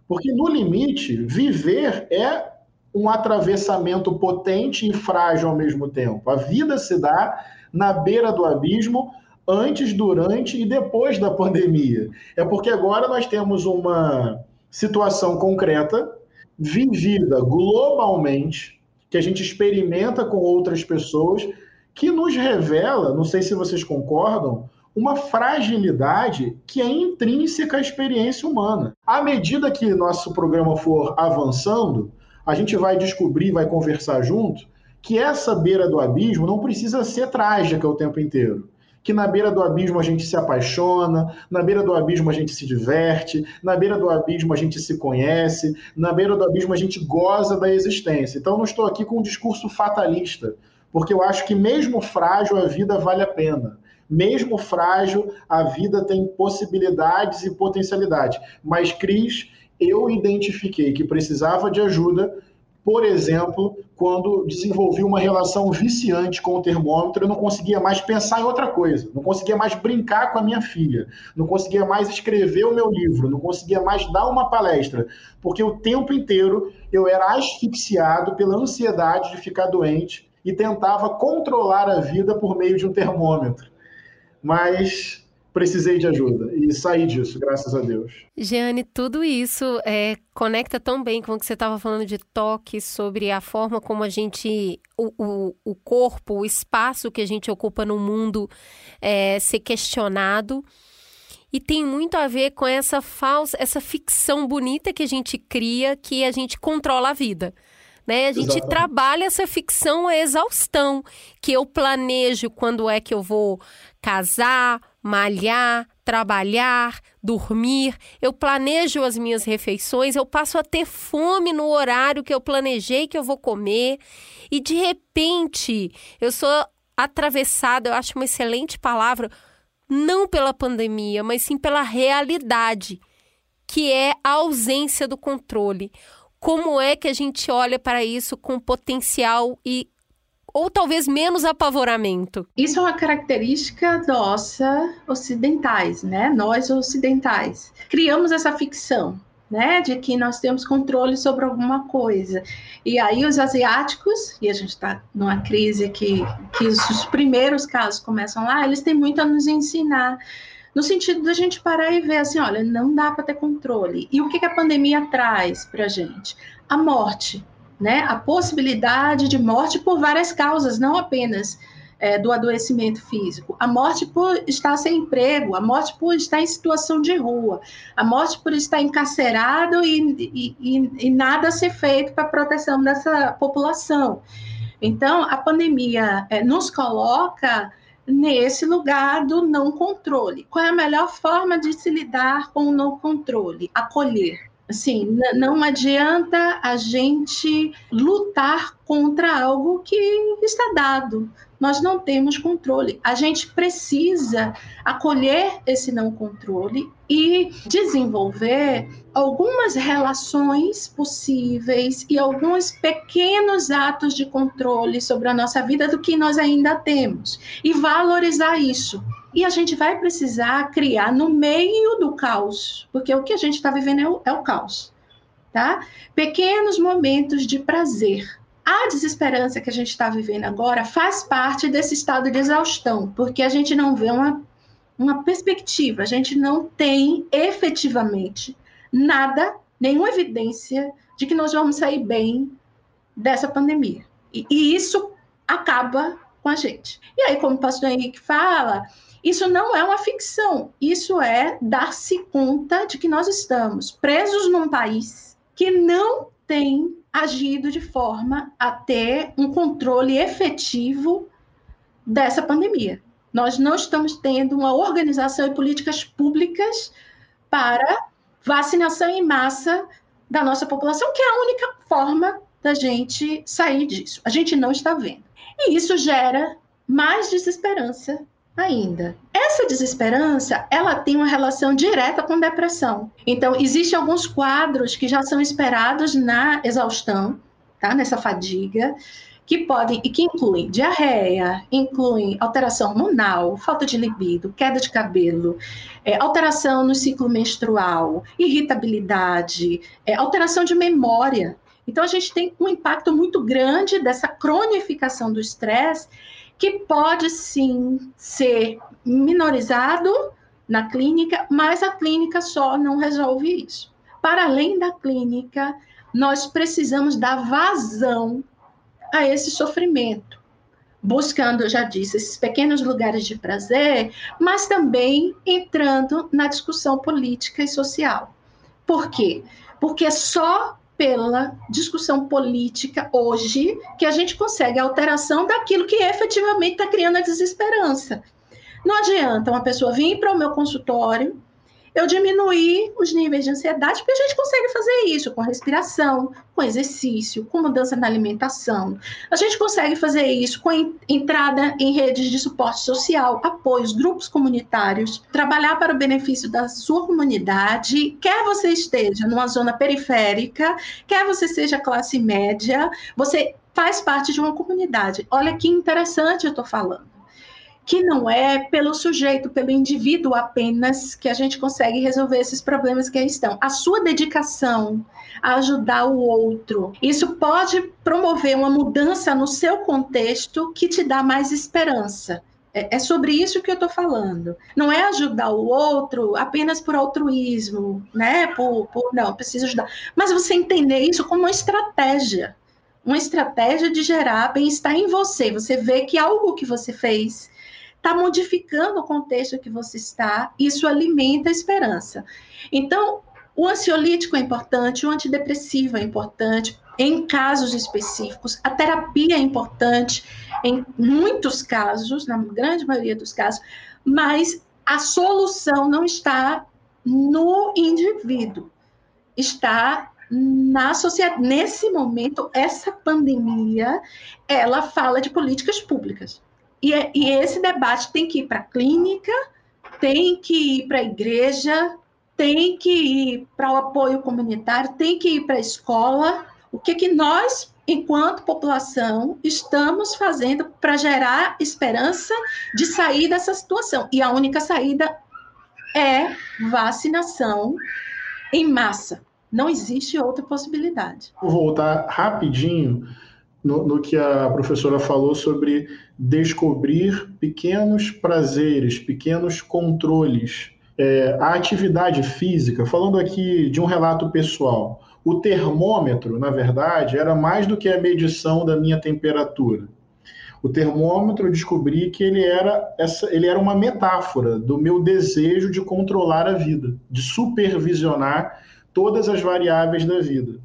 Porque, no limite, viver é um atravessamento potente e frágil ao mesmo tempo. A vida se dá na beira do abismo antes, durante e depois da pandemia. É porque agora nós temos uma situação concreta, vivida globalmente, que a gente experimenta com outras pessoas, que nos revela, não sei se vocês concordam, uma fragilidade que é intrínseca à experiência humana. À medida que nosso programa for avançando, a gente vai descobrir, vai conversar junto, que essa beira do abismo não precisa ser trágica o tempo inteiro. Que na beira do abismo a gente se apaixona, na beira do abismo a gente se diverte, na beira do abismo a gente se conhece, na beira do abismo a gente goza da existência. Então não estou aqui com um discurso fatalista, porque eu acho que mesmo frágil a vida vale a pena mesmo frágil, a vida tem possibilidades e potencialidades. Mas, Cris, eu identifiquei que precisava de ajuda, por exemplo, quando desenvolvi uma relação viciante com o termômetro, eu não conseguia mais pensar em outra coisa, não conseguia mais brincar com a minha filha, não conseguia mais escrever o meu livro, não conseguia mais dar uma palestra, porque o tempo inteiro eu era asfixiado pela ansiedade de ficar doente e tentava controlar a vida por meio de um termômetro. Mas precisei de ajuda e saí disso, graças a Deus. Jeane, tudo isso é, conecta tão bem com o que você estava falando de toque, sobre a forma como a gente, o, o, o corpo, o espaço que a gente ocupa no mundo é, ser questionado. E tem muito a ver com essa falsa, essa ficção bonita que a gente cria, que a gente controla a vida. Né? A gente Exatamente. trabalha essa ficção a exaustão, que eu planejo quando é que eu vou casar, malhar, trabalhar, dormir, eu planejo as minhas refeições, eu passo a ter fome no horário que eu planejei que eu vou comer, e de repente eu sou atravessada, eu acho uma excelente palavra, não pela pandemia, mas sim pela realidade, que é a ausência do controle. Como é que a gente olha para isso com potencial e ou talvez menos apavoramento? Isso é uma característica nossa ocidentais, né? Nós ocidentais. Criamos essa ficção, né, de que nós temos controle sobre alguma coisa. E aí os asiáticos, e a gente está numa crise que, que os primeiros casos começam lá, eles têm muito a nos ensinar no sentido da gente parar e ver assim, olha, não dá para ter controle. E o que, que a pandemia traz para a gente? A morte, né? A possibilidade de morte por várias causas, não apenas é, do adoecimento físico, a morte por estar sem emprego, a morte por estar em situação de rua, a morte por estar encarcerado e, e, e nada ser feito para a proteção dessa população. Então, a pandemia é, nos coloca nesse lugar do não controle. Qual é a melhor forma de se lidar com o não controle? Acolher. Assim, não adianta a gente lutar contra algo que está dado. Nós não temos controle. A gente precisa acolher esse não controle e desenvolver algumas relações possíveis e alguns pequenos atos de controle sobre a nossa vida do que nós ainda temos e valorizar isso. E a gente vai precisar criar no meio do caos, porque o que a gente está vivendo é o, é o caos, tá? Pequenos momentos de prazer. A desesperança que a gente está vivendo agora faz parte desse estado de exaustão, porque a gente não vê uma uma perspectiva, a gente não tem efetivamente nada, nenhuma evidência de que nós vamos sair bem dessa pandemia. E, e isso acaba com a gente. E aí, como o pastor Henrique fala, isso não é uma ficção, isso é dar-se conta de que nós estamos presos num país que não tem agido de forma a ter um controle efetivo dessa pandemia. Nós não estamos tendo uma organização e políticas públicas para vacinação em massa da nossa população, que é a única forma da gente sair disso. A gente não está vendo. E isso gera mais desesperança ainda. Essa desesperança, ela tem uma relação direta com depressão. Então, existem alguns quadros que já são esperados na exaustão, tá? Nessa fadiga, que podem e que incluem diarreia, incluem alteração hormonal, falta de libido, queda de cabelo, é, alteração no ciclo menstrual, irritabilidade, é, alteração de memória. Então a gente tem um impacto muito grande dessa cronificação do estresse que pode sim ser minorizado na clínica, mas a clínica só não resolve isso. Para além da clínica, nós precisamos dar vazão a esse sofrimento, buscando, eu já disse, esses pequenos lugares de prazer, mas também entrando na discussão política e social. Por quê? Porque só pela discussão política hoje que a gente consegue a alteração daquilo que efetivamente está criando a desesperança. Não adianta uma pessoa vir para o meu consultório eu diminuir os níveis de ansiedade, porque a gente consegue fazer isso com respiração, com exercício, com mudança na alimentação. A gente consegue fazer isso com entrada em redes de suporte social, apoios, grupos comunitários, trabalhar para o benefício da sua comunidade, quer você esteja numa zona periférica, quer você seja classe média, você faz parte de uma comunidade. Olha que interessante eu estou falando que não é pelo sujeito, pelo indivíduo apenas que a gente consegue resolver esses problemas que aí estão. A sua dedicação a ajudar o outro, isso pode promover uma mudança no seu contexto que te dá mais esperança. É, é sobre isso que eu estou falando. Não é ajudar o outro apenas por altruísmo, né? Por, por não, preciso ajudar. Mas você entender isso como uma estratégia uma estratégia de gerar bem-estar em você. Você vê que algo que você fez está modificando o contexto que você está, isso alimenta a esperança. Então, o ansiolítico é importante, o antidepressivo é importante, em casos específicos, a terapia é importante, em muitos casos, na grande maioria dos casos, mas a solução não está no indivíduo, está na sociedade. Nesse momento, essa pandemia, ela fala de políticas públicas. E, é, e esse debate tem que ir para a clínica, tem que ir para a igreja, tem que ir para o apoio comunitário, tem que ir para a escola. O que, que nós, enquanto população, estamos fazendo para gerar esperança de sair dessa situação? E a única saída é vacinação em massa. Não existe outra possibilidade. Vou voltar rapidinho no, no, que a professora falou sobre descobrir pequenos prazeres, pequenos controles. É, a atividade física, falando aqui de um relato pessoal, o termômetro, na verdade, era mais do que a medição da minha temperatura. O termômetro eu descobri que ele era, essa, ele era uma metáfora do meu desejo de controlar a vida, de supervisionar todas as variáveis da vida.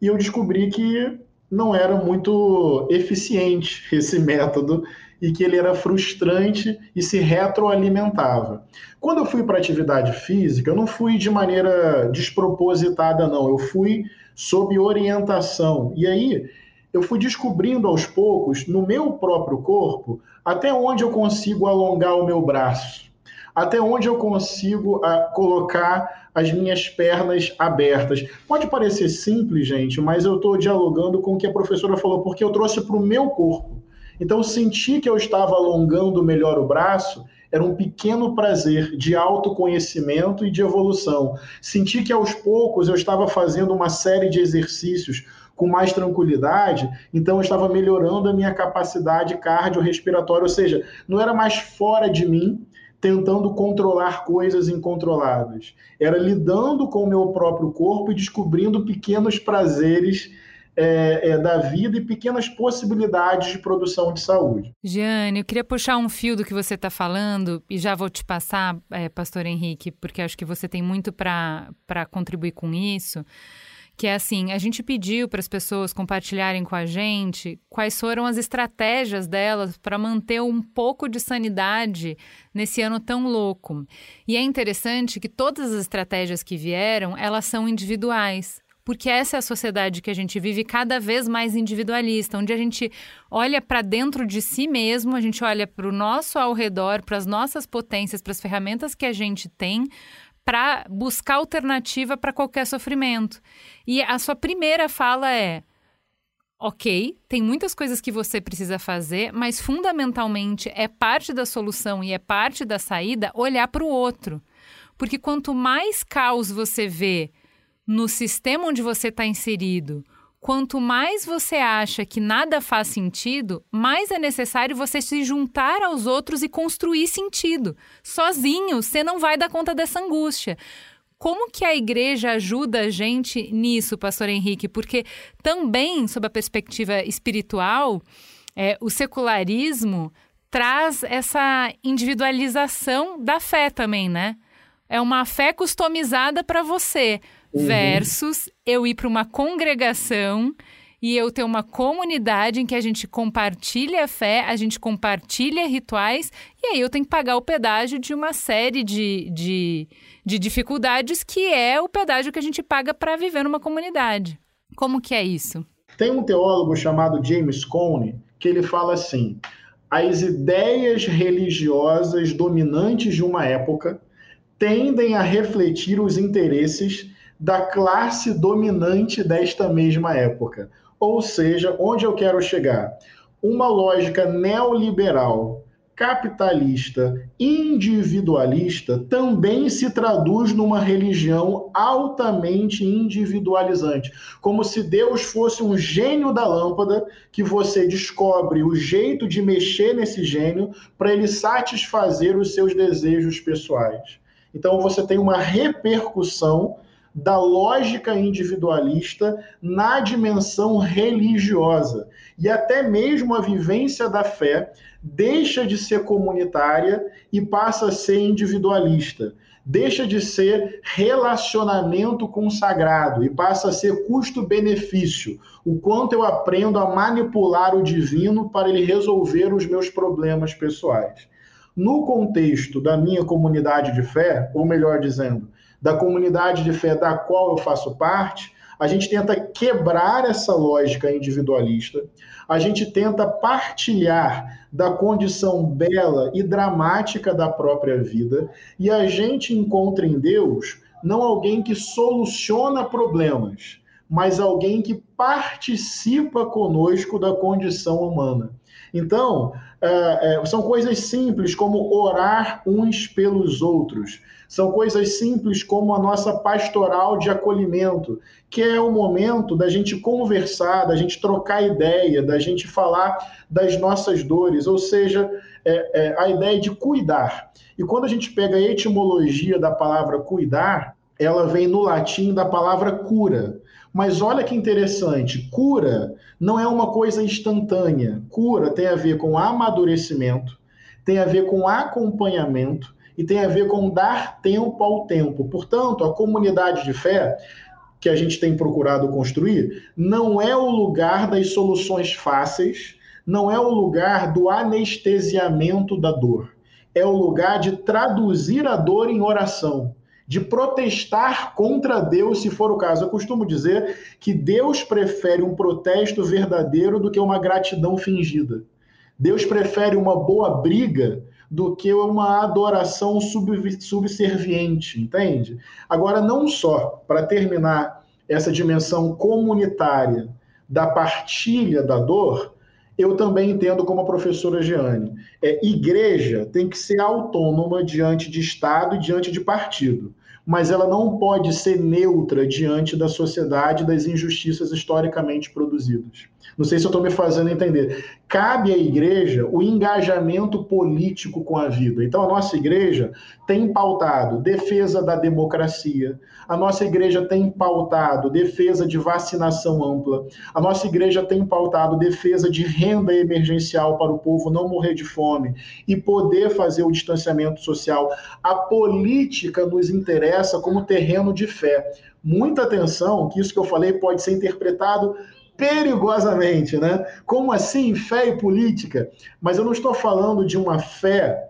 E eu descobri que não era muito eficiente esse método e que ele era frustrante e se retroalimentava. Quando eu fui para atividade física, eu não fui de maneira despropositada, não. Eu fui sob orientação. E aí eu fui descobrindo aos poucos, no meu próprio corpo, até onde eu consigo alongar o meu braço, até onde eu consigo uh, colocar as minhas pernas abertas. Pode parecer simples, gente, mas eu estou dialogando com o que a professora falou, porque eu trouxe para o meu corpo. Então, sentir que eu estava alongando melhor o braço era um pequeno prazer de autoconhecimento e de evolução. Sentir que aos poucos eu estava fazendo uma série de exercícios com mais tranquilidade, então eu estava melhorando a minha capacidade cardiorrespiratória, ou seja, não era mais fora de mim, tentando controlar coisas incontroláveis. Era lidando com o meu próprio corpo e descobrindo pequenos prazeres é, é, da vida e pequenas possibilidades de produção de saúde. Giane, eu queria puxar um fio do que você está falando e já vou te passar, é, Pastor Henrique, porque acho que você tem muito para contribuir com isso que é assim, a gente pediu para as pessoas compartilharem com a gente quais foram as estratégias delas para manter um pouco de sanidade nesse ano tão louco. E é interessante que todas as estratégias que vieram, elas são individuais. Porque essa é a sociedade que a gente vive cada vez mais individualista, onde a gente olha para dentro de si mesmo, a gente olha para o nosso ao redor, para as nossas potências, para as ferramentas que a gente tem, para buscar alternativa para qualquer sofrimento. E a sua primeira fala é: ok, tem muitas coisas que você precisa fazer, mas fundamentalmente é parte da solução e é parte da saída olhar para o outro. Porque quanto mais caos você vê no sistema onde você está inserido, quanto mais você acha que nada faz sentido, mais é necessário você se juntar aos outros e construir sentido. Sozinho, você não vai dar conta dessa angústia. Como que a igreja ajuda a gente nisso, pastor Henrique? Porque também, sob a perspectiva espiritual, é, o secularismo traz essa individualização da fé também, né? É uma fé customizada para você uhum. versus eu ir para uma congregação e eu ter uma comunidade em que a gente compartilha a fé, a gente compartilha rituais, e aí eu tenho que pagar o pedágio de uma série de, de, de dificuldades que é o pedágio que a gente paga para viver numa comunidade. Como que é isso? Tem um teólogo chamado James Cone que ele fala assim: as ideias religiosas dominantes de uma época tendem a refletir os interesses da classe dominante desta mesma época. Ou seja, onde eu quero chegar? Uma lógica neoliberal, capitalista, individualista também se traduz numa religião altamente individualizante, como se Deus fosse um gênio da lâmpada que você descobre o jeito de mexer nesse gênio para ele satisfazer os seus desejos pessoais. Então você tem uma repercussão da lógica individualista na dimensão religiosa. E até mesmo a vivência da fé deixa de ser comunitária e passa a ser individualista. Deixa de ser relacionamento consagrado e passa a ser custo-benefício. O quanto eu aprendo a manipular o divino para ele resolver os meus problemas pessoais. No contexto da minha comunidade de fé, ou melhor dizendo, da comunidade de fé da qual eu faço parte, a gente tenta quebrar essa lógica individualista, a gente tenta partilhar da condição bela e dramática da própria vida, e a gente encontra em Deus não alguém que soluciona problemas, mas alguém que participa conosco da condição humana. Então, é, é, são coisas simples como orar uns pelos outros, são coisas simples como a nossa pastoral de acolhimento, que é o momento da gente conversar, da gente trocar ideia, da gente falar das nossas dores, ou seja, é, é, a ideia de cuidar. E quando a gente pega a etimologia da palavra cuidar, ela vem no latim da palavra cura. Mas olha que interessante, cura não é uma coisa instantânea. Cura tem a ver com amadurecimento, tem a ver com acompanhamento, e tem a ver com dar tempo ao tempo. Portanto, a comunidade de fé que a gente tem procurado construir não é o lugar das soluções fáceis, não é o lugar do anestesiamento da dor. É o lugar de traduzir a dor em oração, de protestar contra Deus, se for o caso. Eu costumo dizer que Deus prefere um protesto verdadeiro do que uma gratidão fingida. Deus prefere uma boa briga do que uma adoração subserviente, entende? Agora, não só para terminar essa dimensão comunitária da partilha da dor, eu também entendo como a professora Giane. É, igreja tem que ser autônoma diante de Estado e diante de partido. Mas ela não pode ser neutra diante da sociedade das injustiças historicamente produzidas. Não sei se eu estou me fazendo entender. Cabe à igreja o engajamento político com a vida. Então, a nossa igreja tem pautado defesa da democracia, a nossa igreja tem pautado defesa de vacinação ampla, a nossa igreja tem pautado defesa de renda emergencial para o povo não morrer de fome e poder fazer o distanciamento social. A política nos interessa como terreno de fé. Muita atenção, que isso que eu falei pode ser interpretado perigosamente, né? Como assim fé e política? Mas eu não estou falando de uma fé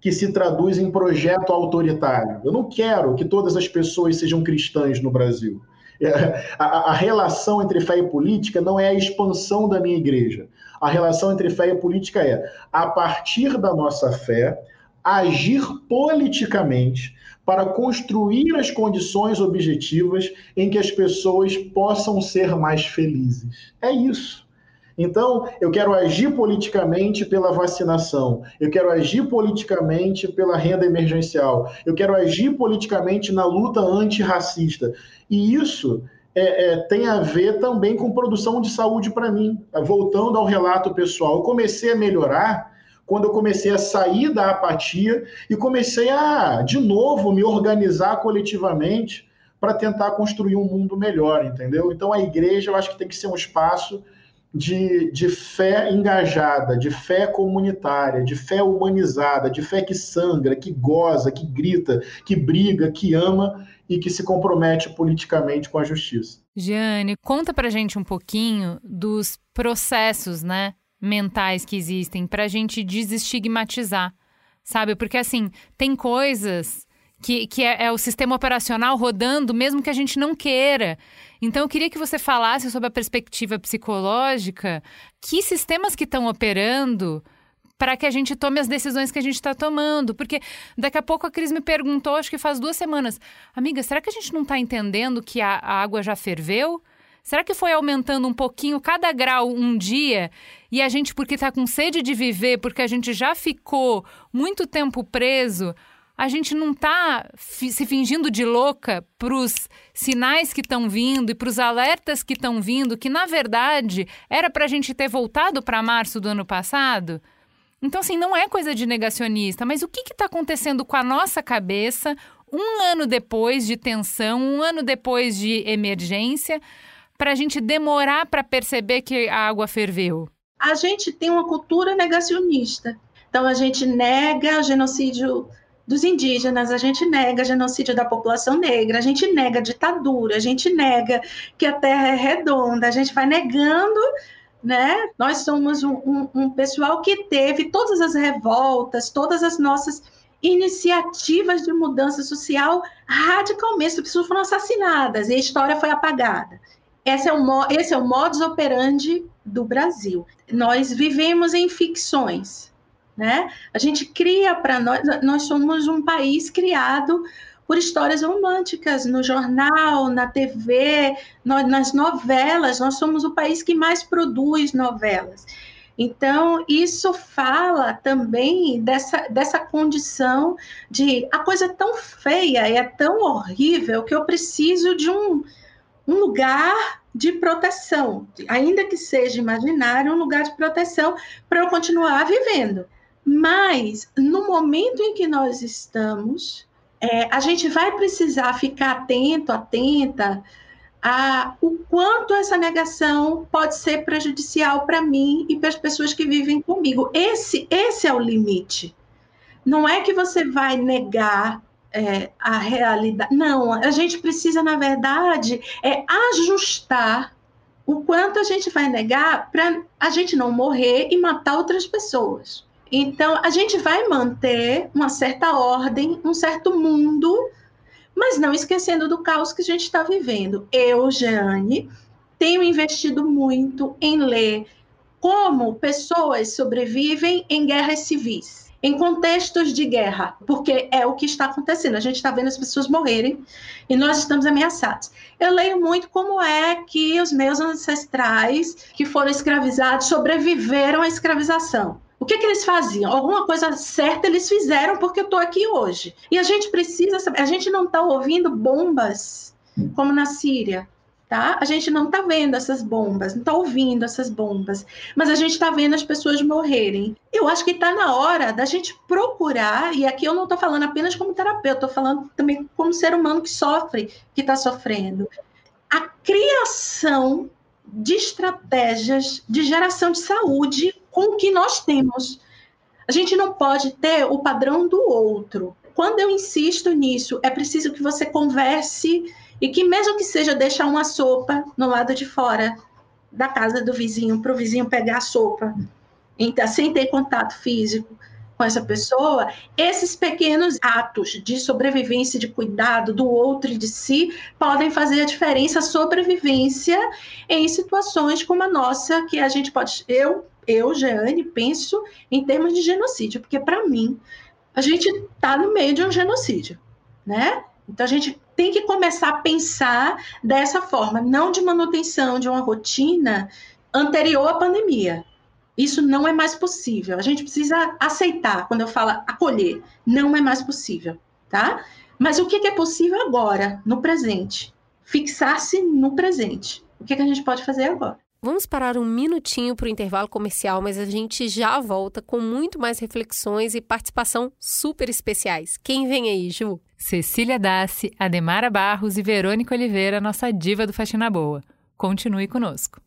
que se traduz em projeto autoritário. Eu não quero que todas as pessoas sejam cristãs no Brasil. A, a, relação entre fé e política não é a expansão da minha igreja. A relação entre fé e política é, a partir da nossa fé, agir politicamente para construir as condições objetivas em que as pessoas possam ser mais felizes. É isso. Então, eu quero agir politicamente pela vacinação, eu quero agir politicamente pela renda emergencial, eu quero agir politicamente na luta antirracista. E isso é, é, tem a ver também com produção de saúde para mim. Voltando ao relato pessoal, eu comecei a melhorar quando eu comecei a sair da apatia e comecei a, de novo, me organizar coletivamente para tentar construir um mundo melhor, entendeu? Então a igreja eu acho que tem que ser um espaço de, de fé engajada, de fé comunitária, de fé humanizada, de fé que sangra, que goza, que grita, que briga, que ama e que se compromete politicamente com a justiça. Giane, conta pra gente um pouquinho dos processos, né, mentais que existem para a gente desestigmatizar, sabe? Porque assim, tem coisas que, que é, é, o sistema operacional rodando, mesmo que a gente não queira. Então, eu queria que você falasse sobre a perspectiva psicológica, que sistemas que estão operando para que a gente tome as decisões que a gente está tomando. Porque daqui a pouco a Cris me perguntou, acho que faz duas semanas, amiga, será que a gente não está entendendo que a, a água já ferveu? Será que foi aumentando um pouquinho cada grau um dia e a gente, porque está com sede de viver, porque a gente já ficou muito tempo preso, a gente não está se fingindo de louca para os sinais que estão vindo e para os alertas que estão vindo, que na verdade era para a gente ter voltado para março do ano passado? Então, assim, não é coisa de negacionista, mas o que está acontecendo com a nossa cabeça um ano depois de tensão, um ano depois de emergência, para a gente demorar para perceber que a água ferveu? A gente tem uma cultura negacionista. Então, a gente nega o genocídio dos indígenas, a gente nega genocídio da população negra, a gente nega ditadura, a gente nega que a terra é redonda, a gente vai negando né? Nós somos um, um, um, pessoal que teve todas as revoltas, todas as nossas iniciativas de mudança social radicalmente, as pessoas foram assassinadas e a história foi apagada. Esse é o, esse é o modus operandi do Brasil. Nós vivemos em ficções, né? A gente cria para nós, nós somos um país criado por histórias românticas no jornal, na TV, no, nas novelas. Nós somos o país que mais produz novelas. Então, isso fala também dessa, dessa condição de a coisa é tão feia, é tão horrível que eu preciso de um, um lugar de proteção, ainda que seja imaginário, um lugar de proteção para eu continuar vivendo. Mas, no momento em que nós estamos, é, a gente vai precisar ficar atento, atenta a o quanto essa negação pode ser prejudicial para mim e para as pessoas que vivem comigo. Esse, esse é o limite. Não é que você vai negar é, a realidade. Não, a gente precisa, na verdade, é ajustar o quanto a gente vai negar para a gente não morrer e matar outras pessoas. Então, a gente vai manter uma certa ordem, um certo mundo, mas não esquecendo do caos que a gente está vivendo. Eu, Jeane, tenho investido muito em ler como pessoas sobrevivem em guerras civis em contextos de guerra, porque é o que está acontecendo. A gente está vendo as pessoas morrerem e nós estamos ameaçados. Eu leio muito como é que os meus ancestrais que foram escravizados sobreviveram à escravização. O que, que eles faziam? Alguma coisa certa eles fizeram porque eu estou aqui hoje. E a gente precisa saber, a gente não está ouvindo bombas como na Síria, tá? A gente não está vendo essas bombas, não está ouvindo essas bombas, mas a gente está vendo as pessoas morrerem. Eu acho que está na hora da gente procurar, e aqui eu não estou falando apenas como terapeuta, estou falando também como ser humano que sofre, que está sofrendo. A criação de estratégias de geração de saúde com o que nós temos. A gente não pode ter o padrão do outro. Quando eu insisto nisso, é preciso que você converse e que, mesmo que seja deixar uma sopa no lado de fora da casa do vizinho, para o vizinho pegar a sopa, sem ter contato físico com essa pessoa, esses pequenos atos de sobrevivência, de cuidado do outro e de si, podem fazer a diferença, a sobrevivência em situações como a nossa, que a gente pode. Eu eu, Jeane, penso em termos de genocídio, porque para mim a gente está no meio de um genocídio, né? Então a gente tem que começar a pensar dessa forma, não de manutenção de uma rotina anterior à pandemia. Isso não é mais possível. A gente precisa aceitar, quando eu falo acolher, não é mais possível, tá? Mas o que é possível agora, no presente? Fixar-se no presente. O que, que a gente pode fazer agora? Vamos parar um minutinho para o intervalo comercial, mas a gente já volta com muito mais reflexões e participação super especiais. Quem vem aí, Ju? Cecília Dassi, Ademara Barros e Verônica Oliveira, nossa diva do Faxina Boa. Continue conosco.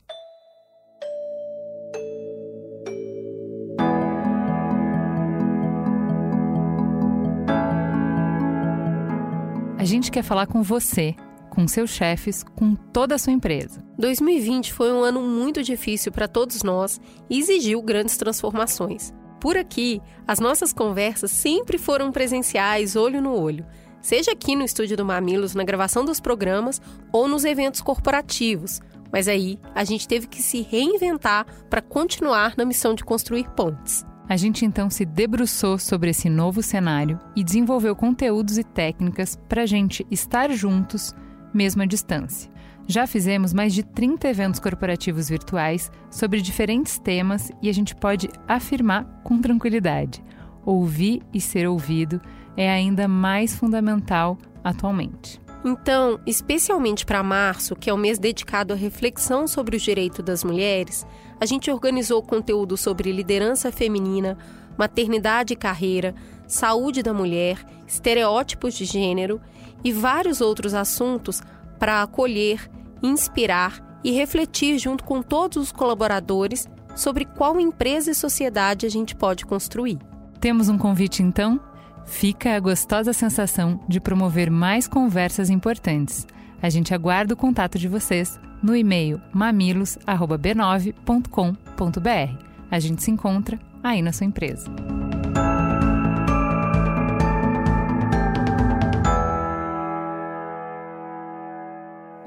A gente quer falar com você com seus chefes, com toda a sua empresa. 2020 foi um ano muito difícil para todos nós e exigiu grandes transformações. Por aqui, as nossas conversas sempre foram presenciais, olho no olho, seja aqui no estúdio do Mamilos, na gravação dos programas ou nos eventos corporativos. Mas aí, a gente teve que se reinventar para continuar na missão de construir pontes. A gente então se debruçou sobre esse novo cenário e desenvolveu conteúdos e técnicas para a gente estar juntos mesmo à distância. Já fizemos mais de 30 eventos corporativos virtuais sobre diferentes temas e a gente pode afirmar com tranquilidade: ouvir e ser ouvido é ainda mais fundamental atualmente. Então, especialmente para março, que é o mês dedicado à reflexão sobre os direitos das mulheres, a gente organizou conteúdo sobre liderança feminina, maternidade e carreira, saúde da mulher, estereótipos de gênero e vários outros assuntos para acolher, inspirar e refletir junto com todos os colaboradores sobre qual empresa e sociedade a gente pode construir. Temos um convite então? Fica a gostosa sensação de promover mais conversas importantes. A gente aguarda o contato de vocês no e-mail mamilos@b9.com.br. A gente se encontra aí na sua empresa.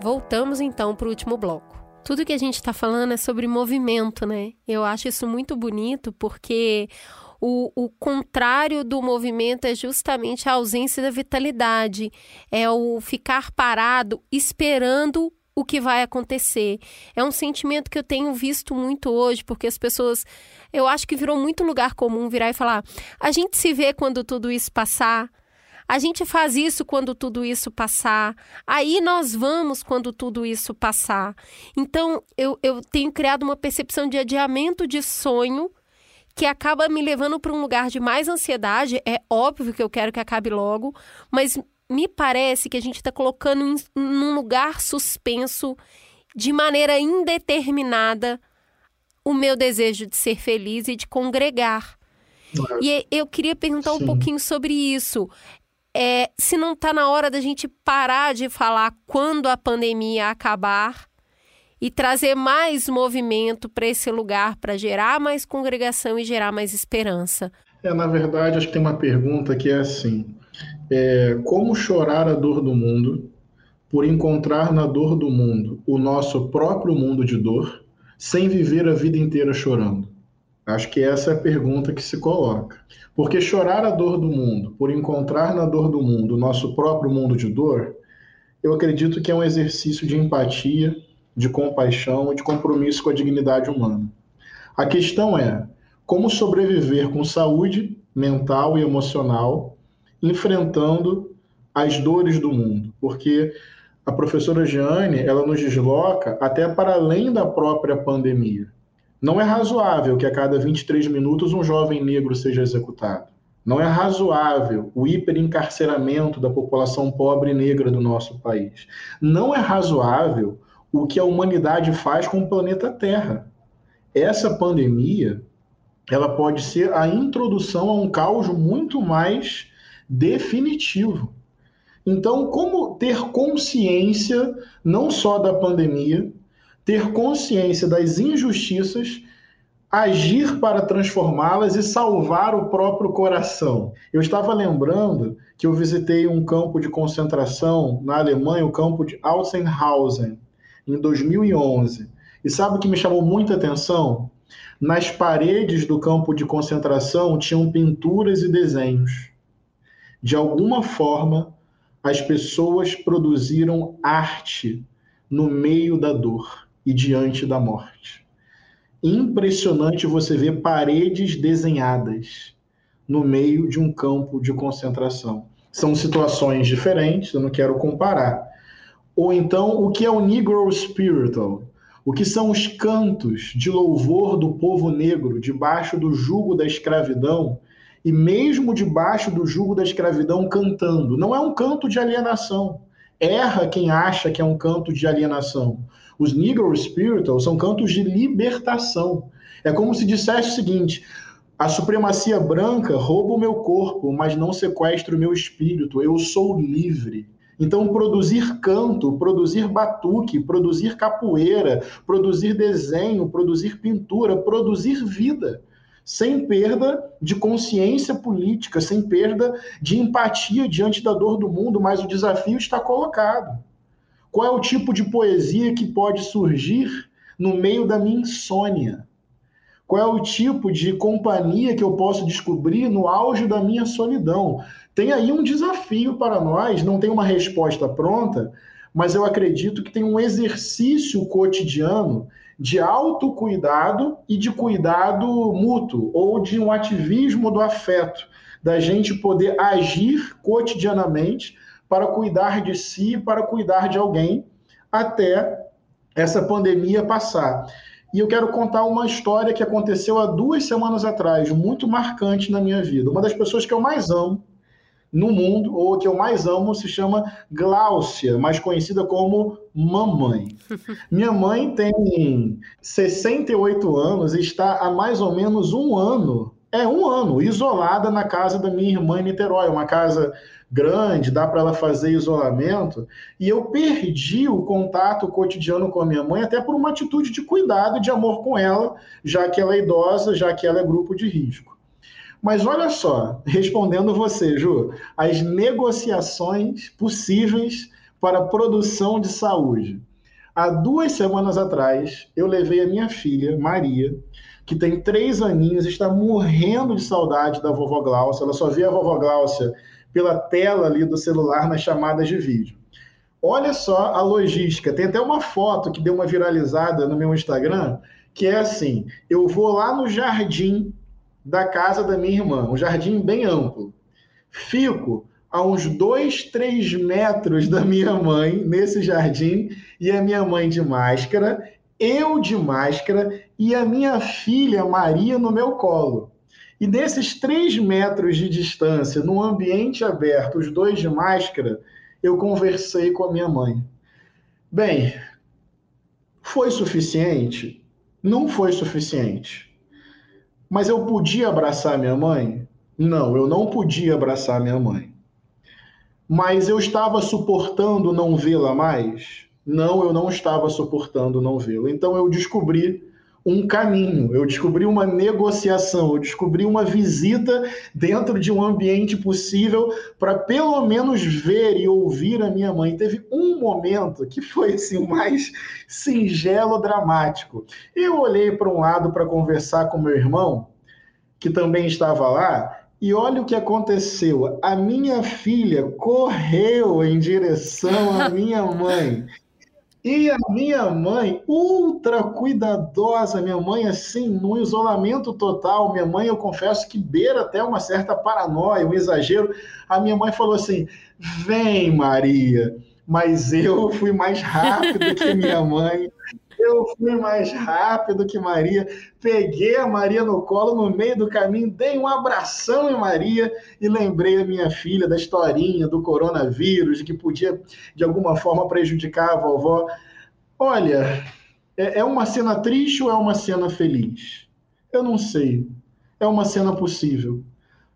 Voltamos então para o último bloco. Tudo que a gente está falando é sobre movimento, né? Eu acho isso muito bonito porque o, o, contrário do movimento é justamente a ausência da vitalidade, é o ficar parado esperando o que vai acontecer. É um sentimento que eu tenho visto muito hoje, porque as pessoas, eu acho que virou muito lugar comum virar e falar: a gente se vê quando tudo isso passar. A gente faz isso quando tudo isso passar. Aí nós vamos quando tudo isso passar. Então, eu, eu tenho criado uma percepção de adiamento de sonho que acaba me levando para um lugar de mais ansiedade. É óbvio que eu quero que acabe logo, mas me parece que a gente está colocando em num lugar suspenso de maneira indeterminada o meu desejo de ser feliz e de congregar. E eu queria perguntar Sim. um pouquinho sobre isso é, se não está na hora da gente parar de falar quando a pandemia acabar e trazer mais movimento para esse lugar para gerar mais congregação e gerar mais esperança. É, na verdade, acho que tem uma pergunta que é assim: é, como chorar a dor do mundo por encontrar na dor do mundo o nosso próprio mundo de dor, sem viver a vida inteira chorando? Acho que essa é a pergunta que se coloca. Porque chorar a dor do mundo, por encontrar na dor do mundo o nosso próprio mundo de dor, eu acredito que é um exercício de empatia, de compaixão e de compromisso com a dignidade humana. A questão é como sobreviver com saúde mental e emocional, enfrentando as dores do mundo, porque a professora Jeane, ela nos desloca até para além da própria pandemia. Não é razoável que a cada 23 minutos um jovem negro seja executado. Não é razoável o hiperencarceramento da população pobre negra do nosso país. Não é razoável o que a humanidade faz com o planeta Terra. Essa pandemia, ela pode ser a introdução a um caos muito mais definitivo. Então, como ter consciência não só da pandemia, ter consciência das injustiças, agir para transformá-las e salvar o próprio coração. Eu estava lembrando que eu visitei um campo de concentração na Alemanha, o campo de Auschwitz, em 2011. E sabe o que me chamou muita atenção? Nas paredes do campo de concentração tinham pinturas e desenhos. De alguma forma, as pessoas produziram arte no meio da dor e diante da morte. Impressionante você ver paredes desenhadas no meio de um campo de concentração. São situações diferentes, eu não quero comparar. Ou então, o que é o Negro Spiritual? O que são os cantos de louvor do povo negro debaixo do jugo da escravidão e mesmo debaixo do jugo da escravidão cantando. Não é um canto de alienação. Erra quem acha que é um canto de alienação. Os Negro Spiritual são cantos de libertação. É como se dissesse o seguinte: a supremacia branca rouba o meu corpo, mas não sequestra o meu espírito. Eu sou livre. Então, produzir canto, produzir batuque, produzir capoeira, produzir desenho, produzir pintura, produzir vida sem perda de consciência política, sem perda de empatia diante da dor do mundo, mas o desafio está colocado. Qual é o tipo de poesia que pode surgir no meio da minha insônia? Qual é o tipo de companhia que eu posso descobrir no auge da minha solidão? Tem aí um desafio para nós, não tem uma resposta pronta, mas eu acredito que tem um exercício cotidiano de autocuidado e de cuidado mútuo, ou de um ativismo do afeto, da gente poder agir cotidianamente para cuidar de si, para cuidar de alguém, até essa pandemia passar. E eu quero contar uma história que aconteceu há duas semanas atrás, muito marcante na minha vida. Uma das pessoas que eu mais amo, no mundo, ou que eu mais amo, se chama Gláucia, mais conhecida como Mamãe. Minha mãe tem 68 anos e está há mais ou menos um ano, é um ano, isolada na casa da minha irmã em Niterói, uma casa grande, dá para ela fazer isolamento, e eu perdi o contato cotidiano com a minha mãe até por uma atitude de cuidado e de amor com ela, já que ela é idosa, já que ela é grupo de risco. Mas olha só, respondendo você, Ju, as negociações possíveis para produção de saúde. Há duas semanas atrás, eu levei a minha filha, Maria, que tem três aninhos, está morrendo de saudade da vovó Glaucia. Ela só via a vovó Glaucia pela tela ali do celular nas chamadas de vídeo. Olha só a logística. Tem até uma foto que deu uma viralizada no meu Instagram, que é assim: eu vou lá no jardim da casa da minha irmã, um jardim bem amplo. Fico a uns dois, três metros da minha mãe nesse jardim e a minha mãe de máscara, eu de máscara e a minha filha Maria no meu colo. E nesses três metros de distância, num ambiente aberto, os dois de máscara, eu conversei com a minha mãe. Bem, foi suficiente? Não foi suficiente. Mas eu podia abraçar minha mãe? Não, eu não podia abraçar minha mãe. Mas eu estava suportando não vê-la mais? Não, eu não estava suportando não vê-la. Então eu descobri um caminho, eu descobri uma negociação, eu descobri uma visita dentro de um ambiente possível para pelo menos ver e ouvir a minha mãe. Teve um momento que foi assim o mais singelo, dramático. Eu olhei para um lado para conversar com meu irmão, que também estava lá, e olha o que aconteceu. A minha filha correu em direção à minha mãe E a minha mãe, ultra cuidadosa, minha mãe, assim, no isolamento total. Minha mãe, eu confesso que beira até uma certa paranoia, um exagero. A minha mãe falou assim: Vem, Maria. Mas eu fui mais rápido que minha mãe. Eu fui mais rápido que Maria, peguei a Maria no colo no meio do caminho, dei um abração em Maria e lembrei a minha filha da historinha do coronavírus, que podia de alguma forma prejudicar a vovó. Olha, é, é uma cena triste ou é uma cena feliz? Eu não sei. É uma cena possível.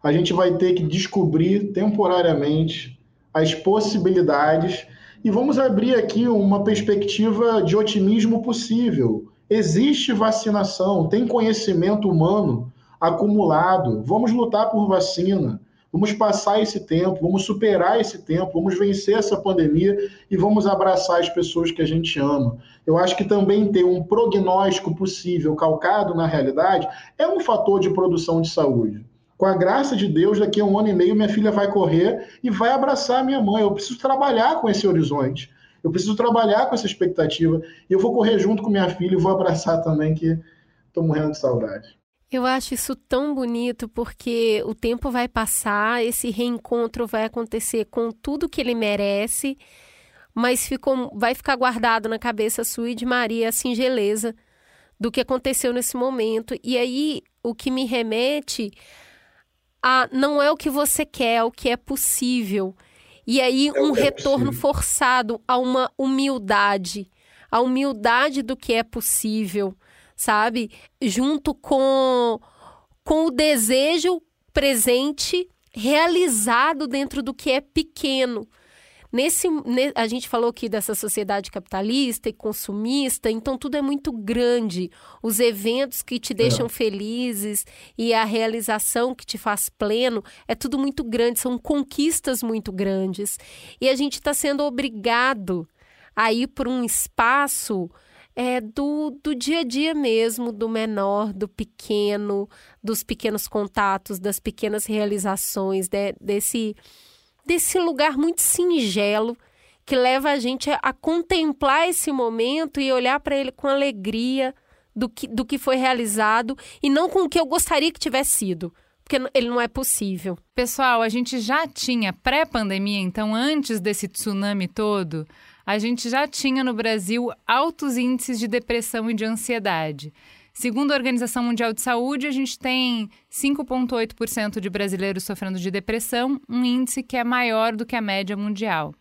A gente vai ter que descobrir temporariamente as possibilidades e vamos abrir aqui uma perspectiva de otimismo possível. Existe vacinação, tem conhecimento humano acumulado. Vamos lutar por vacina. Vamos passar esse tempo, vamos superar esse tempo, vamos vencer essa pandemia e vamos abraçar as pessoas que a gente ama. Eu acho que também ter um prognóstico possível calcado na realidade é um fator de produção de saúde com a graça de Deus, daqui a um ano e meio, minha filha vai correr e vai abraçar a minha mãe. Eu preciso trabalhar com esse horizonte. Eu preciso trabalhar com essa expectativa. E eu vou correr junto com minha filha e vou abraçar também, que estou morrendo de saudade. Eu acho isso tão bonito porque o tempo vai passar, esse reencontro vai acontecer com tudo que ele merece, mas ficou, vai ficar guardado na cabeça sua e de Maria a singeleza do que aconteceu nesse momento. E aí o que me remete a não é o que você quer, é o que é possível. E aí é um é retorno forçado a uma humildade, a humildade do que é possível, sabe? Junto com com o desejo presente realizado dentro do que é pequeno. Nesse, a gente falou aqui dessa sociedade capitalista e consumista, então tudo é muito grande. Os eventos que te deixam é. felizes e a realização que te faz pleno é tudo muito grande, são conquistas muito grandes. E a gente está sendo obrigado a ir por um espaço é, do, do dia a dia mesmo, do menor, do pequeno, dos pequenos contatos, das pequenas realizações, de, desse desse lugar muito singelo que leva a gente a, contemplar esse momento e olhar para ele com alegria do que, do que foi realizado e não com o que eu gostaria que tivesse sido. Porque ele não é possível. Pessoal, a gente já tinha pré-pandemia, então antes desse tsunami todo, a gente já tinha no Brasil altos índices de depressão e de ansiedade. Segundo a Organização Mundial de Saúde, a gente tem 5,8% de brasileiros sofrendo de depressão, um índice que é maior do que a média mundial,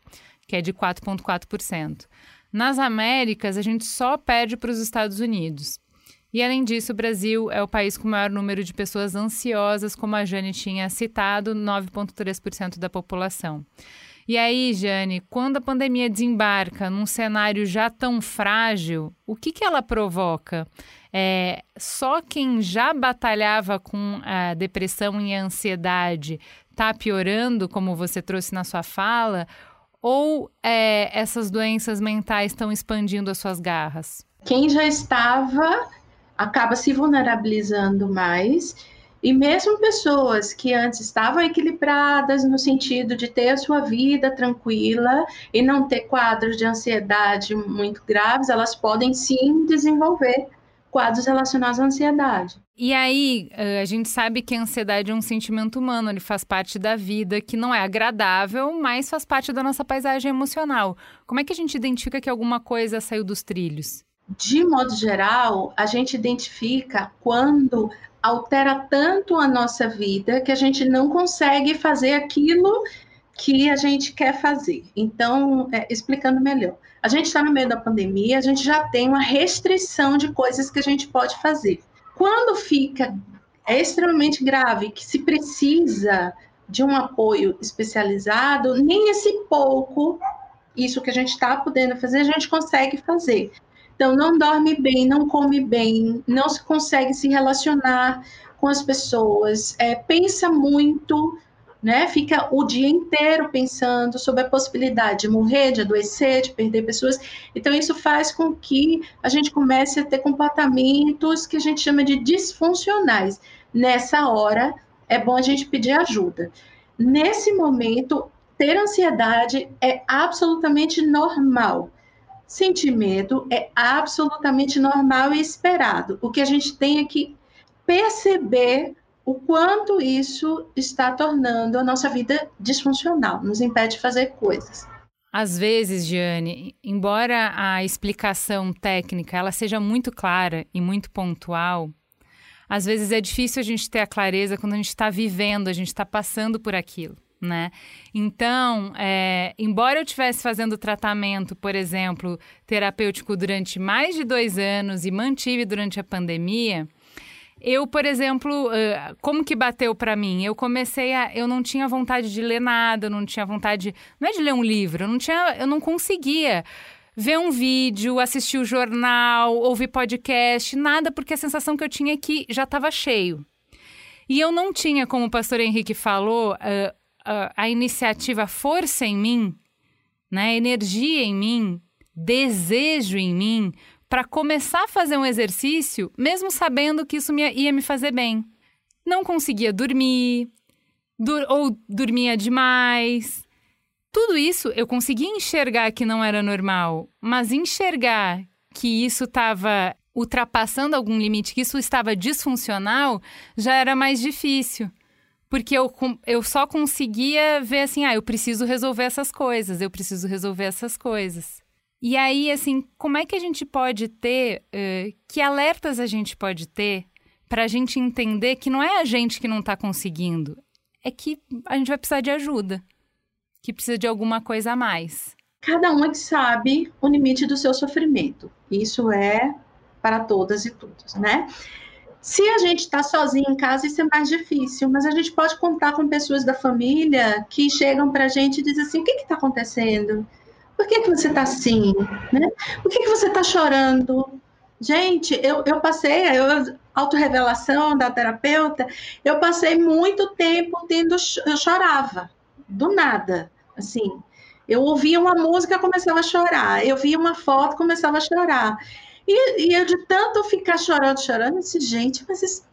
que é de 4,4%. Nas Américas, a gente só perde para os Estados Unidos. E além disso, o Brasil é o país com o maior número de pessoas ansiosas, como a Jane tinha citado, 9,3% da população. E aí, Jane, quando a pandemia desembarca num cenário já tão frágil, o que, que ela provoca? É, só quem já batalhava com a depressão e a ansiedade está piorando, como você trouxe na sua fala, ou é, essas doenças mentais estão expandindo as suas garras? Quem já estava acaba se vulnerabilizando mais. E mesmo pessoas que antes estavam equilibradas no sentido de ter a sua vida tranquila e não ter quadros de ansiedade muito graves, elas podem sim desenvolver quadros relacionados à ansiedade. E aí, eh, a gente sabe que a ansiedade é um sentimento humano, ele faz parte da vida, que não é agradável, mas faz parte da nossa paisagem emocional. Como é que a gente identifica que alguma coisa saiu dos trilhos? De modo geral, a gente identifica quando altera tanto a nossa vida que a gente não consegue fazer aquilo que a gente quer fazer. Então, é, explicando melhor, a gente está no meio da pandemia, a gente já tem uma restrição de coisas que a gente pode fazer. Quando fica é extremamente grave, que se precisa de um apoio especializado, nem esse pouco, isso que a gente está podendo fazer, a gente consegue fazer. Então, não dorme bem, não come bem, não se consegue se relacionar com as pessoas, é, pensa muito, né? Fica o dia inteiro pensando sobre a possibilidade de morrer, de adoecer, de perder pessoas. Então, isso faz com que a gente comece a ter comportamentos que a gente chama de disfuncionais. Nessa hora, é bom a gente pedir ajuda. Nesse momento, ter ansiedade é absolutamente normal. Sentir medo é absolutamente normal e esperado. O que a gente tem é que perceber o quanto isso está tornando a nossa vida disfuncional, nos impede de fazer coisas. Às vezes, Giane, embora a explicação técnica ela seja muito clara e muito pontual, às vezes é difícil a gente ter a clareza quando a gente está vivendo, a gente está passando por aquilo. Né? Então, é, embora eu estivesse fazendo tratamento, por exemplo, terapêutico durante mais de dois anos e mantive durante a pandemia, eu, por exemplo, como que bateu para mim? Eu comecei a, eu não tinha vontade de ler nada, eu não tinha vontade, não é de ler um livro, eu não tinha, eu não conseguia ver um vídeo, assistir o jornal, ouvir podcast, nada, porque a sensação que eu tinha é que já estava cheio. E eu não tinha, como o pastor Henrique falou, uh, uh, a iniciativa força em mim, né, energia em mim, desejo em mim para começar a fazer um exercício, mesmo sabendo que isso ia me fazer bem. Não conseguia dormir, dur ou dormia demais, tudo isso eu conseguia enxergar que não era normal, mas enxergar que isso estava ultrapassando algum limite, que isso estava disfuncional, já era mais difícil. Porque eu, eu só conseguia ver assim, ah, eu preciso resolver essas coisas, eu preciso resolver essas coisas. E aí, assim, como é que a gente pode ter, uh, que alertas a gente pode ter para a gente entender que não é a gente que não está conseguindo, é que a gente vai precisar de ajuda que precisa de alguma coisa a mais? Cada um é que sabe o limite do seu sofrimento. Isso é para todas e todos, né? Se a gente está sozinho em casa, isso é mais difícil, mas a gente pode contar com pessoas da família que chegam para a gente e dizem assim: o que está acontecendo? Por que, que você está assim? Né? Por que, que você está chorando? Gente, eu, eu passei, eu, autorrevelação da terapeuta, eu passei muito tempo tendo, eu chorava, do nada, assim. Eu ouvia uma música, começava a chorar. Eu via uma foto, começava a chorar. E, e eu, de tanto ficar chorando, chorando, eu disse, gente, mas isso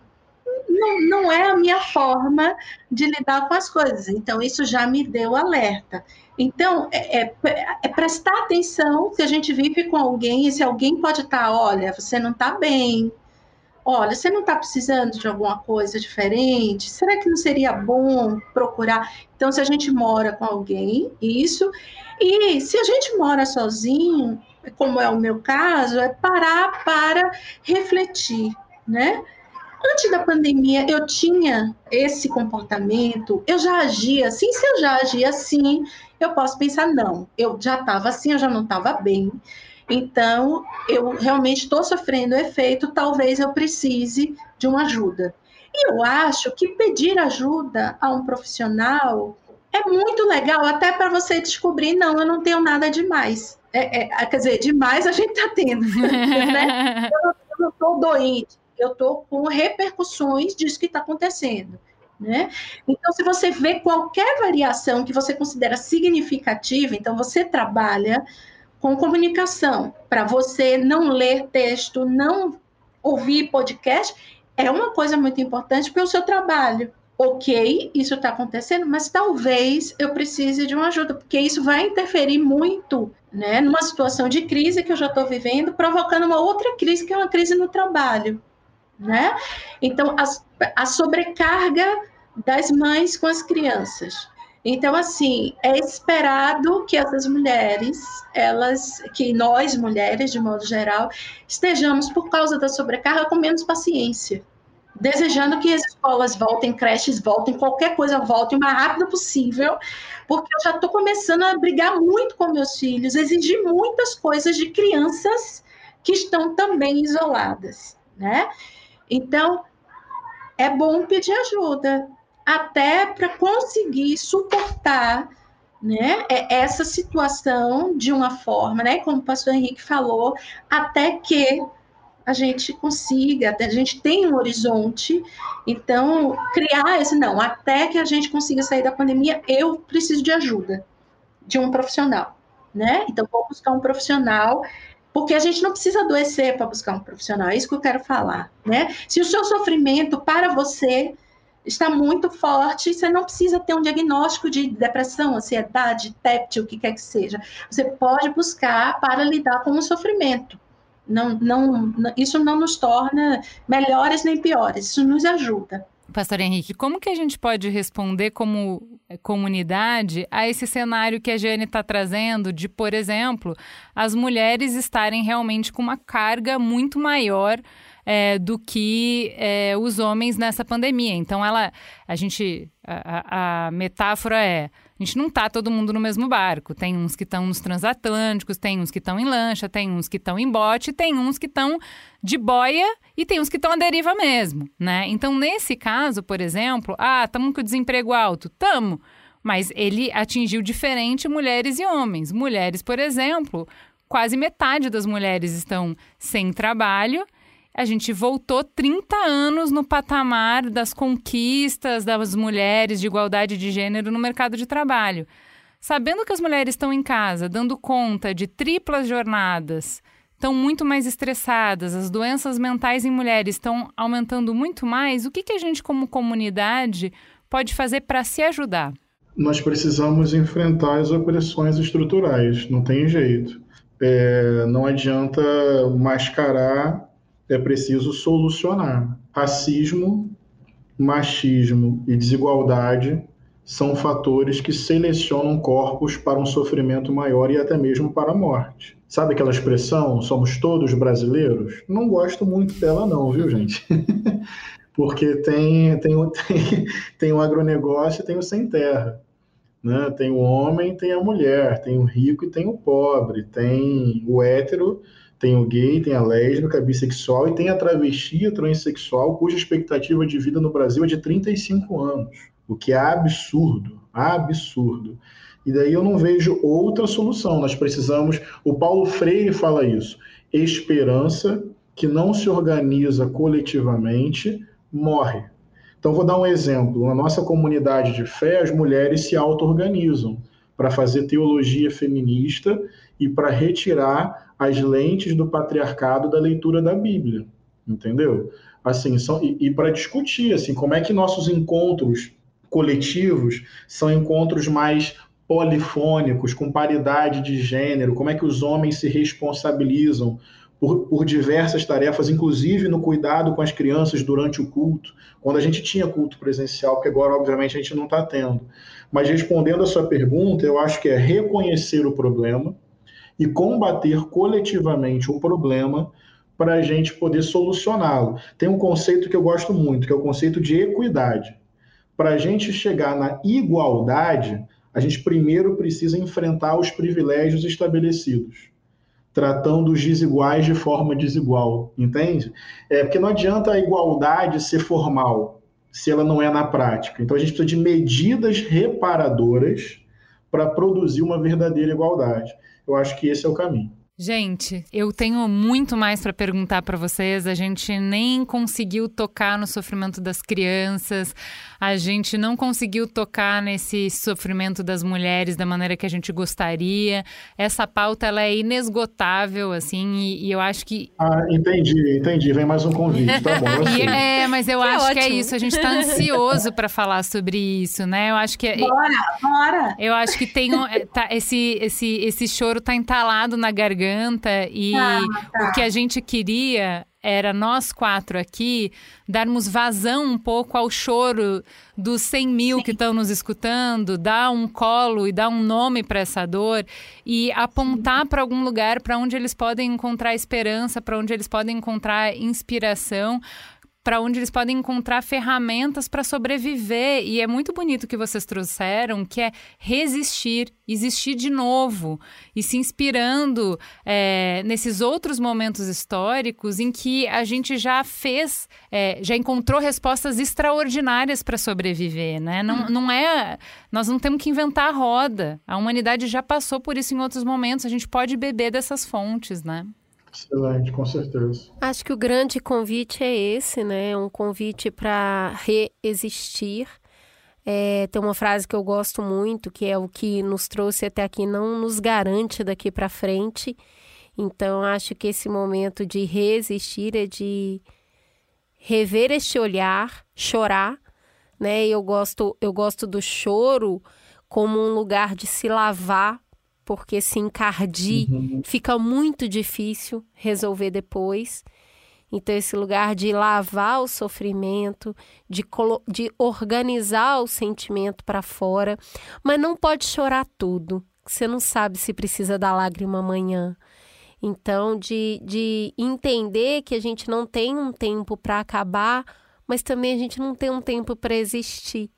não, não é a minha forma de lidar com as coisas. Então, isso já me deu alerta. Então, é, é, é, prestar atenção se a gente vive com alguém e se alguém pode estar, olha, você não está bem, olha, você não está precisando de alguma coisa diferente? Será que não seria bom procurar? Então, se a gente mora com alguém, isso. E se a gente mora sozinho, como é o meu caso, é parar para refletir, né? Antes da pandemia, eu tinha esse comportamento, eu já agia assim. Se eu já agia assim, eu posso pensar, não, eu já estava assim, eu já não estava bem. Então, eu realmente estou sofrendo efeito, talvez eu precise de uma ajuda. E eu acho que pedir ajuda a um profissional é muito legal, até para você descobrir, não, eu não tenho nada demais. É, é, quer dizer, demais a gente está tendo. né? Eu não estou doente, eu estou com repercussões disso que está acontecendo. Né? Então, se você vê qualquer variação que você considera significativa, então você trabalha com comunicação, para você não ler texto, não ouvir podcast, é uma coisa muito importante para o seu trabalho. Ok, isso está acontecendo, mas talvez eu precise de uma ajuda, porque isso vai interferir muito né, numa situação de crise que eu já estou vivendo, provocando uma outra crise, que é uma crise no trabalho. Né? Então, a, a sobrecarga das mães com as crianças. Então, assim, é esperado que essas mulheres, elas, que nós mulheres, de modo geral, estejamos, por causa da sobrecarga, com menos paciência. Desejando que as escolas voltem, creches voltem, qualquer coisa volte o mais rápido possível, porque eu já estou começando a brigar muito com meus filhos, exigir muitas coisas de crianças que estão também isoladas, né? Então, é bom pedir ajuda, até para conseguir suportar né, é, essa situação de uma forma, né, como o pastor Henrique falou, até que a gente consiga, a gente tem um horizonte, então criar esse não, até que a gente consiga sair da pandemia, eu preciso de ajuda de um profissional, né? Então vou buscar um profissional, porque a gente não precisa adoecer para buscar um profissional, é isso que eu quero falar, né? Se o seu sofrimento para você está muito forte, você não precisa ter um diagnóstico de depressão, ansiedade, TEPT, o que quer que seja. Você pode buscar para lidar com o sofrimento. Não, não, isso não nos torna melhores nem piores, isso nos ajuda. Pastor Henrique, como que a gente pode responder como comunidade a esse cenário que a Jane está trazendo de, por exemplo, as mulheres estarem realmente com uma carga muito maior é, do que é, os homens nessa pandemia. Então, ela, a gente, a, a metáfora é a gente não tá todo mundo no mesmo barco. Tem uns que estão nos transatlânticos, tem uns que estão em lancha, tem uns que estão em bote, tem uns que estão de boia e tem uns que estão à deriva mesmo, né? Então, nesse caso, por exemplo, ah, estamos com o desemprego alto. Tamo. Mas ele atingiu diferente mulheres e homens. Mulheres, por exemplo, quase metade das mulheres estão sem trabalho a gente voltou 30 anos no patamar das conquistas das mulheres de igualdade de gênero no mercado de trabalho. Sabendo que as mulheres estão em casa, dando conta de triplas jornadas, estão muito mais estressadas, as doenças mentais em mulheres estão aumentando muito mais, o que, que a gente, como comunidade, pode fazer para se ajudar? Nós precisamos enfrentar as opressões estruturais, não tem jeito. É, não adianta mascarar é preciso solucionar. Racismo, machismo e desigualdade são fatores que selecionam corpos para um sofrimento maior e até mesmo para a morte. Sabe aquela expressão, somos todos brasileiros? Não gosto muito dela não, viu, gente? Porque tem, tem, tem, tem o agronegócio e tem o sem terra. Né? Tem o homem, tem a mulher, tem o rico e tem o pobre, tem o hétero tem o gay, tem a lésbica, a bissexual e tem a travesti, a transexual, cuja expectativa de vida no Brasil é de 35 anos, o que é absurdo, absurdo. E daí eu não vejo outra solução. Nós precisamos, o Paulo Freire fala isso, esperança que não se organiza coletivamente morre. Então vou dar um exemplo. Na nossa comunidade de fé, as mulheres se auto-organizam para fazer teologia feminista e para retirar as lentes do patriarcado da leitura da Bíblia, entendeu? Assim, são, e, e para discutir, assim, como é que nossos encontros coletivos são encontros mais polifônicos, com paridade de gênero, como é que os homens se responsabilizam por, por, diversas tarefas, inclusive no cuidado com as crianças durante o culto, quando a gente tinha culto presencial, que agora, obviamente, a gente não está tendo. Mas respondendo a sua pergunta, eu acho que é reconhecer o problema, e combater coletivamente o problema para a gente poder solucioná-lo. Tem um conceito que eu gosto muito, que é o conceito de equidade. Para a gente chegar na igualdade, a gente primeiro precisa enfrentar os privilégios estabelecidos, tratando os desiguais de forma desigual, entende? É porque não adianta a igualdade ser formal se ela não é na prática. Então a gente precisa de medidas reparadoras para produzir uma verdadeira igualdade. Eu acho que esse é o caminho. Gente, eu tenho muito mais para perguntar para vocês. A gente nem conseguiu tocar no sofrimento das crianças, a gente não conseguiu tocar nesse sofrimento das mulheres da maneira que a gente gostaria. Essa pauta ela é inesgotável, assim, e, e eu acho que. Ah, entendi, entendi. Vem mais um convite, tá bom. Eu é, mas eu é acho ótimo. que é isso. A gente está ansioso para falar sobre isso, né? Eu acho que. É bora, bora! Eu acho que tem um, é, tá, esse, esse, esse choro tá entalado na garganta garganta e ah, tá. o que a gente queria era nós quatro aqui darmos vazão um pouco ao choro dos 100 mil Sim. que estão nos escutando, dar um colo e dar um nome para essa dor e apontar para algum lugar para onde eles podem encontrar esperança, para onde eles podem encontrar inspiração, para onde eles podem encontrar ferramentas para sobreviver. E é muito bonito o que vocês trouxeram, que é resistir, existir de novo e se inspirando é, nesses outros momentos históricos em que a gente já fez, é, já encontrou respostas extraordinárias para sobreviver, né? Não, uhum. não é, nós não temos que inventar a roda. A humanidade já passou por isso em outros momentos. A gente pode beber dessas fontes, né? Excelente, com certeza. Acho que o grande convite é esse, né? Um convite para reexistir. É, tem uma frase que eu gosto muito, que é o que nos trouxe até aqui não nos garante daqui para frente. Então, acho que esse momento de resistir é de rever este olhar, chorar, né? Eu gosto, eu gosto do choro como um lugar de se lavar, porque se encardir uhum. fica muito difícil resolver depois. Então, esse lugar de lavar o sofrimento, de, de organizar o sentimento para fora, mas não pode chorar tudo. Você não sabe se precisa da lágrima amanhã. Então, de, de entender que a gente não tem um tempo para acabar, mas também a gente não tem um tempo para existir.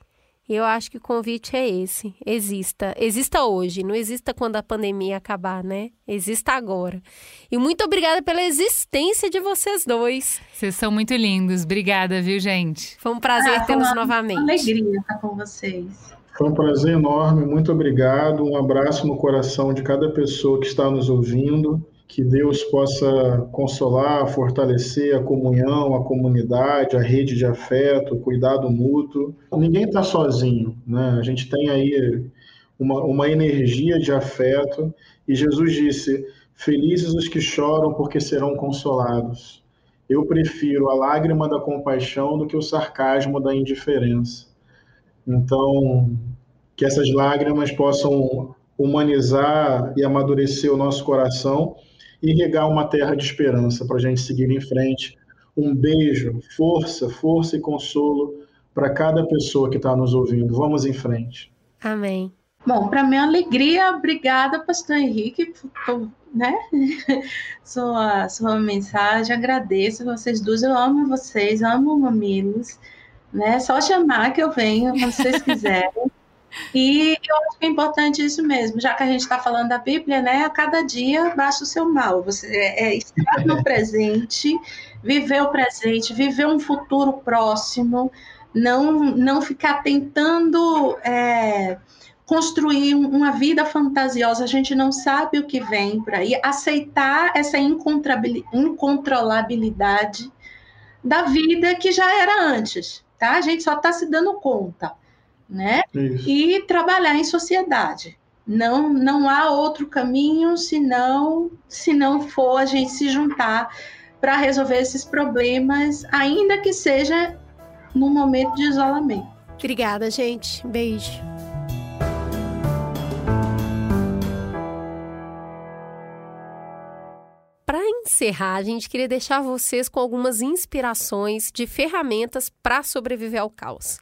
E eu acho que o convite é esse: exista. Exista hoje, não exista quando a pandemia acabar, né? Exista agora. E muito obrigada pela existência de vocês dois. Vocês são muito lindos. Obrigada, viu, gente? Foi um prazer ah, tê-los novamente. Uma alegria estar com vocês. Foi um prazer enorme, muito obrigado. Um abraço no coração de cada pessoa que está nos ouvindo que Deus possa consolar, fortalecer a comunhão, a comunidade, a rede de afeto, o cuidado mútuo. Ninguém está sozinho, né? A gente tem aí uma, uma energia de afeto e Jesus disse: Felizes os que choram, porque serão consolados. Eu prefiro a lágrima da compaixão do que o sarcasmo da indiferença. Então, que essas lágrimas possam humanizar e amadurecer o nosso coração e regar uma terra de esperança para a gente seguir em frente. Um beijo, força, força e consolo para cada pessoa que está nos ouvindo. Vamos em frente. Amém. Bom, para minha alegria, obrigada, Pastor Henrique, por né? sua, sua mensagem. Agradeço vocês duas. Eu amo vocês, amo mamilos. Né? Só chamar que eu venho quando vocês quiserem. E eu acho que é importante isso mesmo, já que a gente está falando da Bíblia, né? A cada dia baixa o seu mal. Você é, é estar no presente, viver o presente, viver um futuro próximo, não, não ficar tentando é, construir uma vida fantasiosa. A gente não sabe o que vem por aí. Aceitar essa incontrolabilidade da vida que já era antes, tá? A gente só está se dando conta né? Isso. E trabalhar em sociedade. Não, não há outro caminho senão, se não for a gente se juntar para resolver esses problemas, ainda que seja num momento de isolamento. Obrigada, gente. Beijo. Para encerrar, a gente queria deixar vocês com algumas inspirações de ferramentas para sobreviver ao caos.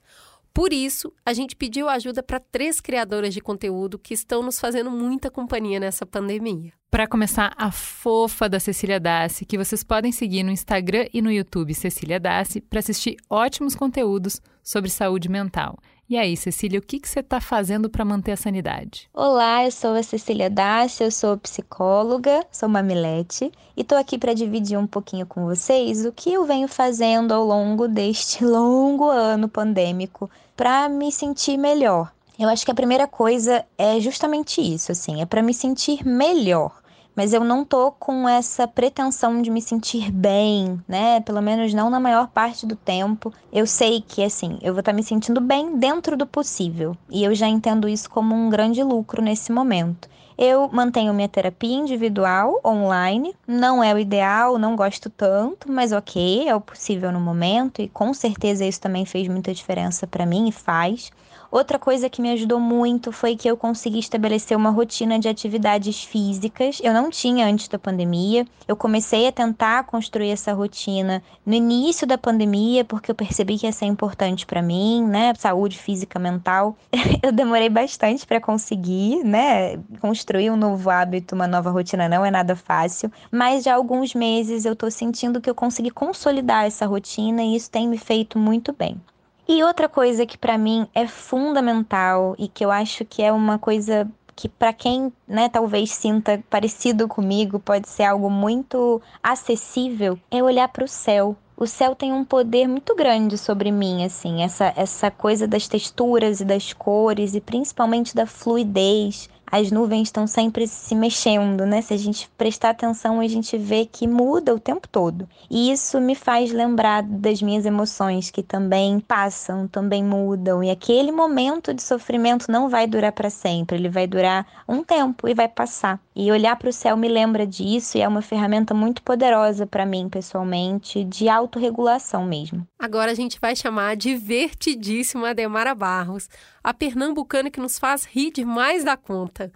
Por isso, a gente pediu ajuda para três criadoras de conteúdo que estão nos fazendo muita companhia nessa pandemia. Para começar, a fofa da Cecília Dassi, que vocês podem seguir no Instagram e no YouTube Cecília Dassi para assistir ótimos conteúdos sobre saúde mental. E aí, Cecília, o que, que você está fazendo para manter a sanidade? Olá, eu sou a Cecília Dassi, eu sou psicóloga, sou mamilete e estou aqui para dividir um pouquinho com vocês o que eu venho fazendo ao longo deste longo ano pandêmico para me sentir melhor. Eu acho que a primeira coisa é justamente isso, assim, é para me sentir melhor. Mas eu não tô com essa pretensão de me sentir bem, né? Pelo menos não na maior parte do tempo. Eu sei que, assim, eu vou estar tá me sentindo bem dentro do possível. E eu já entendo isso como um grande lucro nesse momento. Eu mantenho minha terapia individual online. Não é o ideal, não gosto tanto, mas ok, é o possível no momento e com certeza isso também fez muita diferença para mim e faz. Outra coisa que me ajudou muito foi que eu consegui estabelecer uma rotina de atividades físicas. Eu não tinha antes da pandemia. Eu comecei a tentar construir essa rotina no início da pandemia, porque eu percebi que ia ser importante para mim, né? Saúde física, mental. eu demorei bastante para conseguir, né? Construir um novo hábito, uma nova rotina não é nada fácil, mas já há alguns meses eu tô sentindo que eu consegui consolidar essa rotina e isso tem me feito muito bem. E outra coisa que para mim é fundamental e que eu acho que é uma coisa que para quem, né, talvez sinta parecido comigo, pode ser algo muito acessível, é olhar para o céu. O céu tem um poder muito grande sobre mim, assim, essa essa coisa das texturas e das cores e principalmente da fluidez as nuvens estão sempre se mexendo, né? Se a gente prestar atenção, a gente vê que muda o tempo todo. E isso me faz lembrar das minhas emoções que também passam, também mudam. E aquele momento de sofrimento não vai durar para sempre, ele vai durar um tempo e vai passar. E olhar para o céu me lembra disso e é uma ferramenta muito poderosa para mim, pessoalmente, de autorregulação mesmo. Agora a gente vai chamar a divertidíssima Ademara Barros, a pernambucana que nos faz rir demais da conta.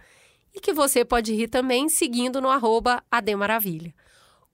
E que você pode rir também seguindo no arroba Ademaravilha.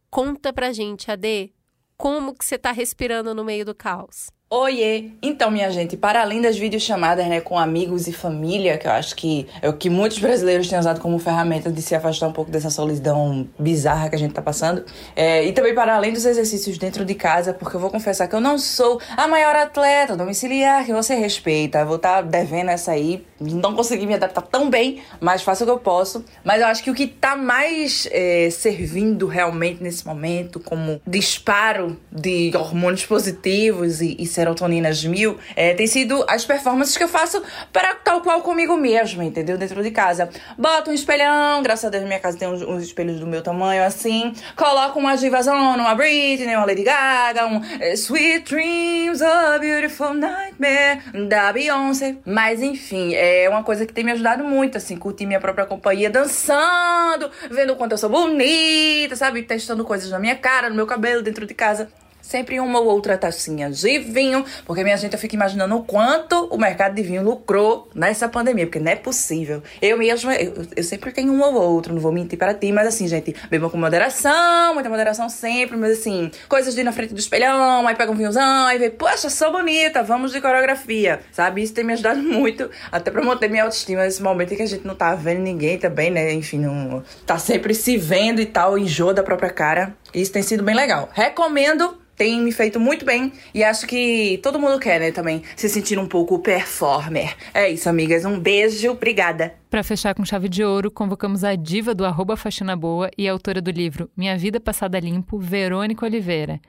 Conta pra gente, Ade, como que você tá respirando no meio do caos? Oiê! Então, minha gente, para além das videochamadas né, com amigos e família, que eu acho que é o que muitos brasileiros têm usado como ferramenta de se afastar um pouco dessa solidão bizarra que a gente tá passando, é, e também para além dos exercícios dentro de casa, porque eu vou confessar que eu não sou a maior atleta domiciliar que você respeita, vou estar tá devendo essa aí, não consegui me adaptar tão bem, mas faço o que eu posso. Mas eu acho que o que tá mais é, servindo realmente nesse momento, como disparo de hormônios positivos e, e serotoninas mil, é, tem sido as performances que eu faço para tal qual comigo mesma, entendeu? Dentro de casa. Boto um espelhão, graças a Deus minha casa tem uns, uns espelhos do meu tamanho assim. Coloco uma divazona, uma Britney, uma Lady Gaga, um é, Sweet Dreams, a Beautiful Nightmare da Beyoncé. Mas enfim, é uma coisa que tem me ajudado muito, assim, curtir minha própria companhia, dançando, vendo o quanto eu sou bonita, sabe? Testando coisas na minha cara, no meu cabelo, dentro de casa sempre uma ou outra tacinha de vinho, porque minha gente, eu fico imaginando o quanto o mercado de vinho lucrou nessa pandemia, porque não é possível. Eu mesma, eu, eu sempre tenho um ou outro, não vou mentir para ti, mas assim, gente, bebam com moderação, muita moderação sempre, mas assim, coisas de ir na frente do espelhão, aí pega um vinhozão, aí vê, poxa, sou bonita, vamos de coreografia, sabe? Isso tem me ajudado muito, até pra manter minha autoestima nesse momento em que a gente não tá vendo ninguém também, né? Enfim, não tá sempre se vendo e tal, enjoo da própria cara. Isso tem sido bem legal. Recomendo tem me feito muito bem e acho que todo mundo quer, né, também se sentir um pouco performer. É isso, amigas. Um beijo, obrigada. Para fechar com chave de ouro, convocamos a diva do arroba Faxina Boa e autora do livro Minha Vida Passada Limpo, Verônica Oliveira.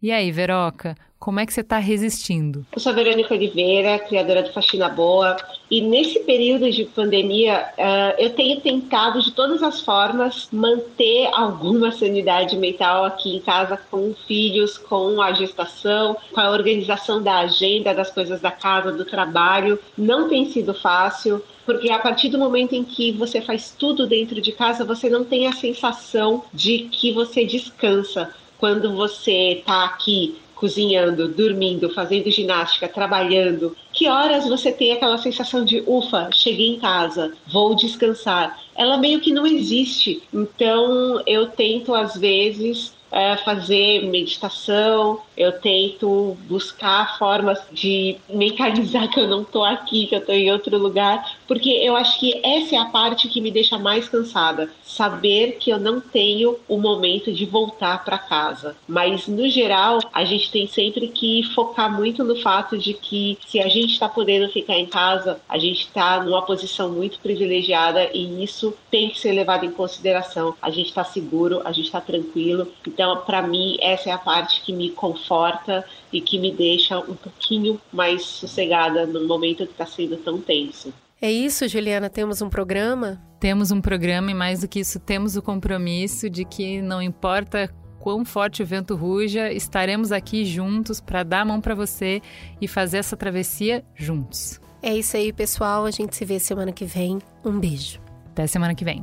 E aí, Veroca, como é que você está resistindo? Eu sou a Verônica Oliveira, criadora do Faxina Boa, e nesse período de pandemia uh, eu tenho tentado de todas as formas manter alguma sanidade mental aqui em casa com filhos, com a gestação, com a organização da agenda, das coisas da casa, do trabalho. Não tem sido fácil porque a partir do momento em que você faz tudo dentro de casa, você não tem a sensação de que você descansa quando você está aqui cozinhando, dormindo, fazendo ginástica, trabalhando, que horas você tem aquela sensação de ufa, cheguei em casa, vou descansar? Ela meio que não existe. Então eu tento às vezes é, fazer meditação, eu tento buscar formas de mentalizar que eu não estou aqui, que eu estou em outro lugar, porque eu acho que essa é a parte que me deixa mais cansada, saber que eu não tenho o momento de voltar para casa. Mas no geral, a gente tem sempre que focar muito no fato de que se a gente está podendo ficar em casa, a gente está numa posição muito privilegiada e isso tem que ser levado em consideração. A gente está seguro, a gente está tranquilo. Então, para mim, essa é a parte que me conforta e que me deixa um pouquinho mais sossegada no momento que está sendo tão tenso. É isso, Juliana, temos um programa? Temos um programa e mais do que isso, temos o compromisso de que não importa quão forte o vento ruja, estaremos aqui juntos para dar a mão para você e fazer essa travessia juntos. É isso aí, pessoal. A gente se vê semana que vem. Um beijo. Até semana que vem.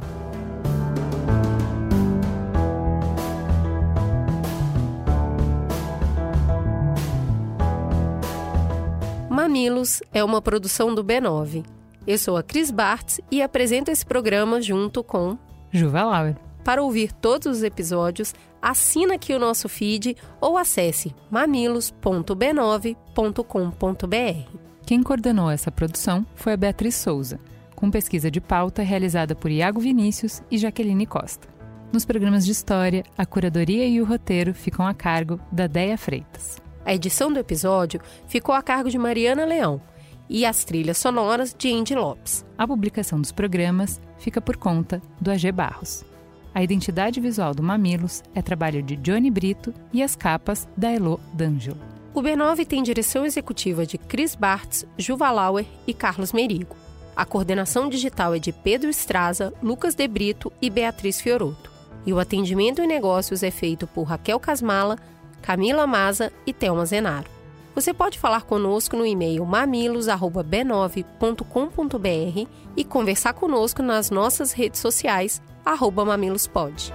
Mamilos é uma produção do B9. Eu sou a Cris Bartz e apresento esse programa junto com Juva Lauer. Para ouvir todos os episódios, assina aqui o nosso feed ou acesse mamilos.b9.com.br. Quem coordenou essa produção foi a Beatriz Souza, com pesquisa de pauta realizada por Iago Vinícius e Jaqueline Costa. Nos programas de história, a curadoria e o roteiro ficam a cargo da Deia Freitas. A edição do episódio ficou a cargo de Mariana Leão e as trilhas sonoras de Andy Lopes. A publicação dos programas fica por conta do AG Barros. A identidade visual do Mamilos é trabalho de Johnny Brito e as capas da Elo D'Angelo. O B9 tem direção executiva de Chris Bartz, Juva Lauer e Carlos Merigo. A coordenação digital é de Pedro Estraza, Lucas De Brito e Beatriz Fioroto. E o atendimento em negócios é feito por Raquel Casmala, Camila Maza e Thelma Zenaro. Você pode falar conosco no e-mail mamilos@b9.com.br e conversar conosco nas nossas redes sociais @mamilospod.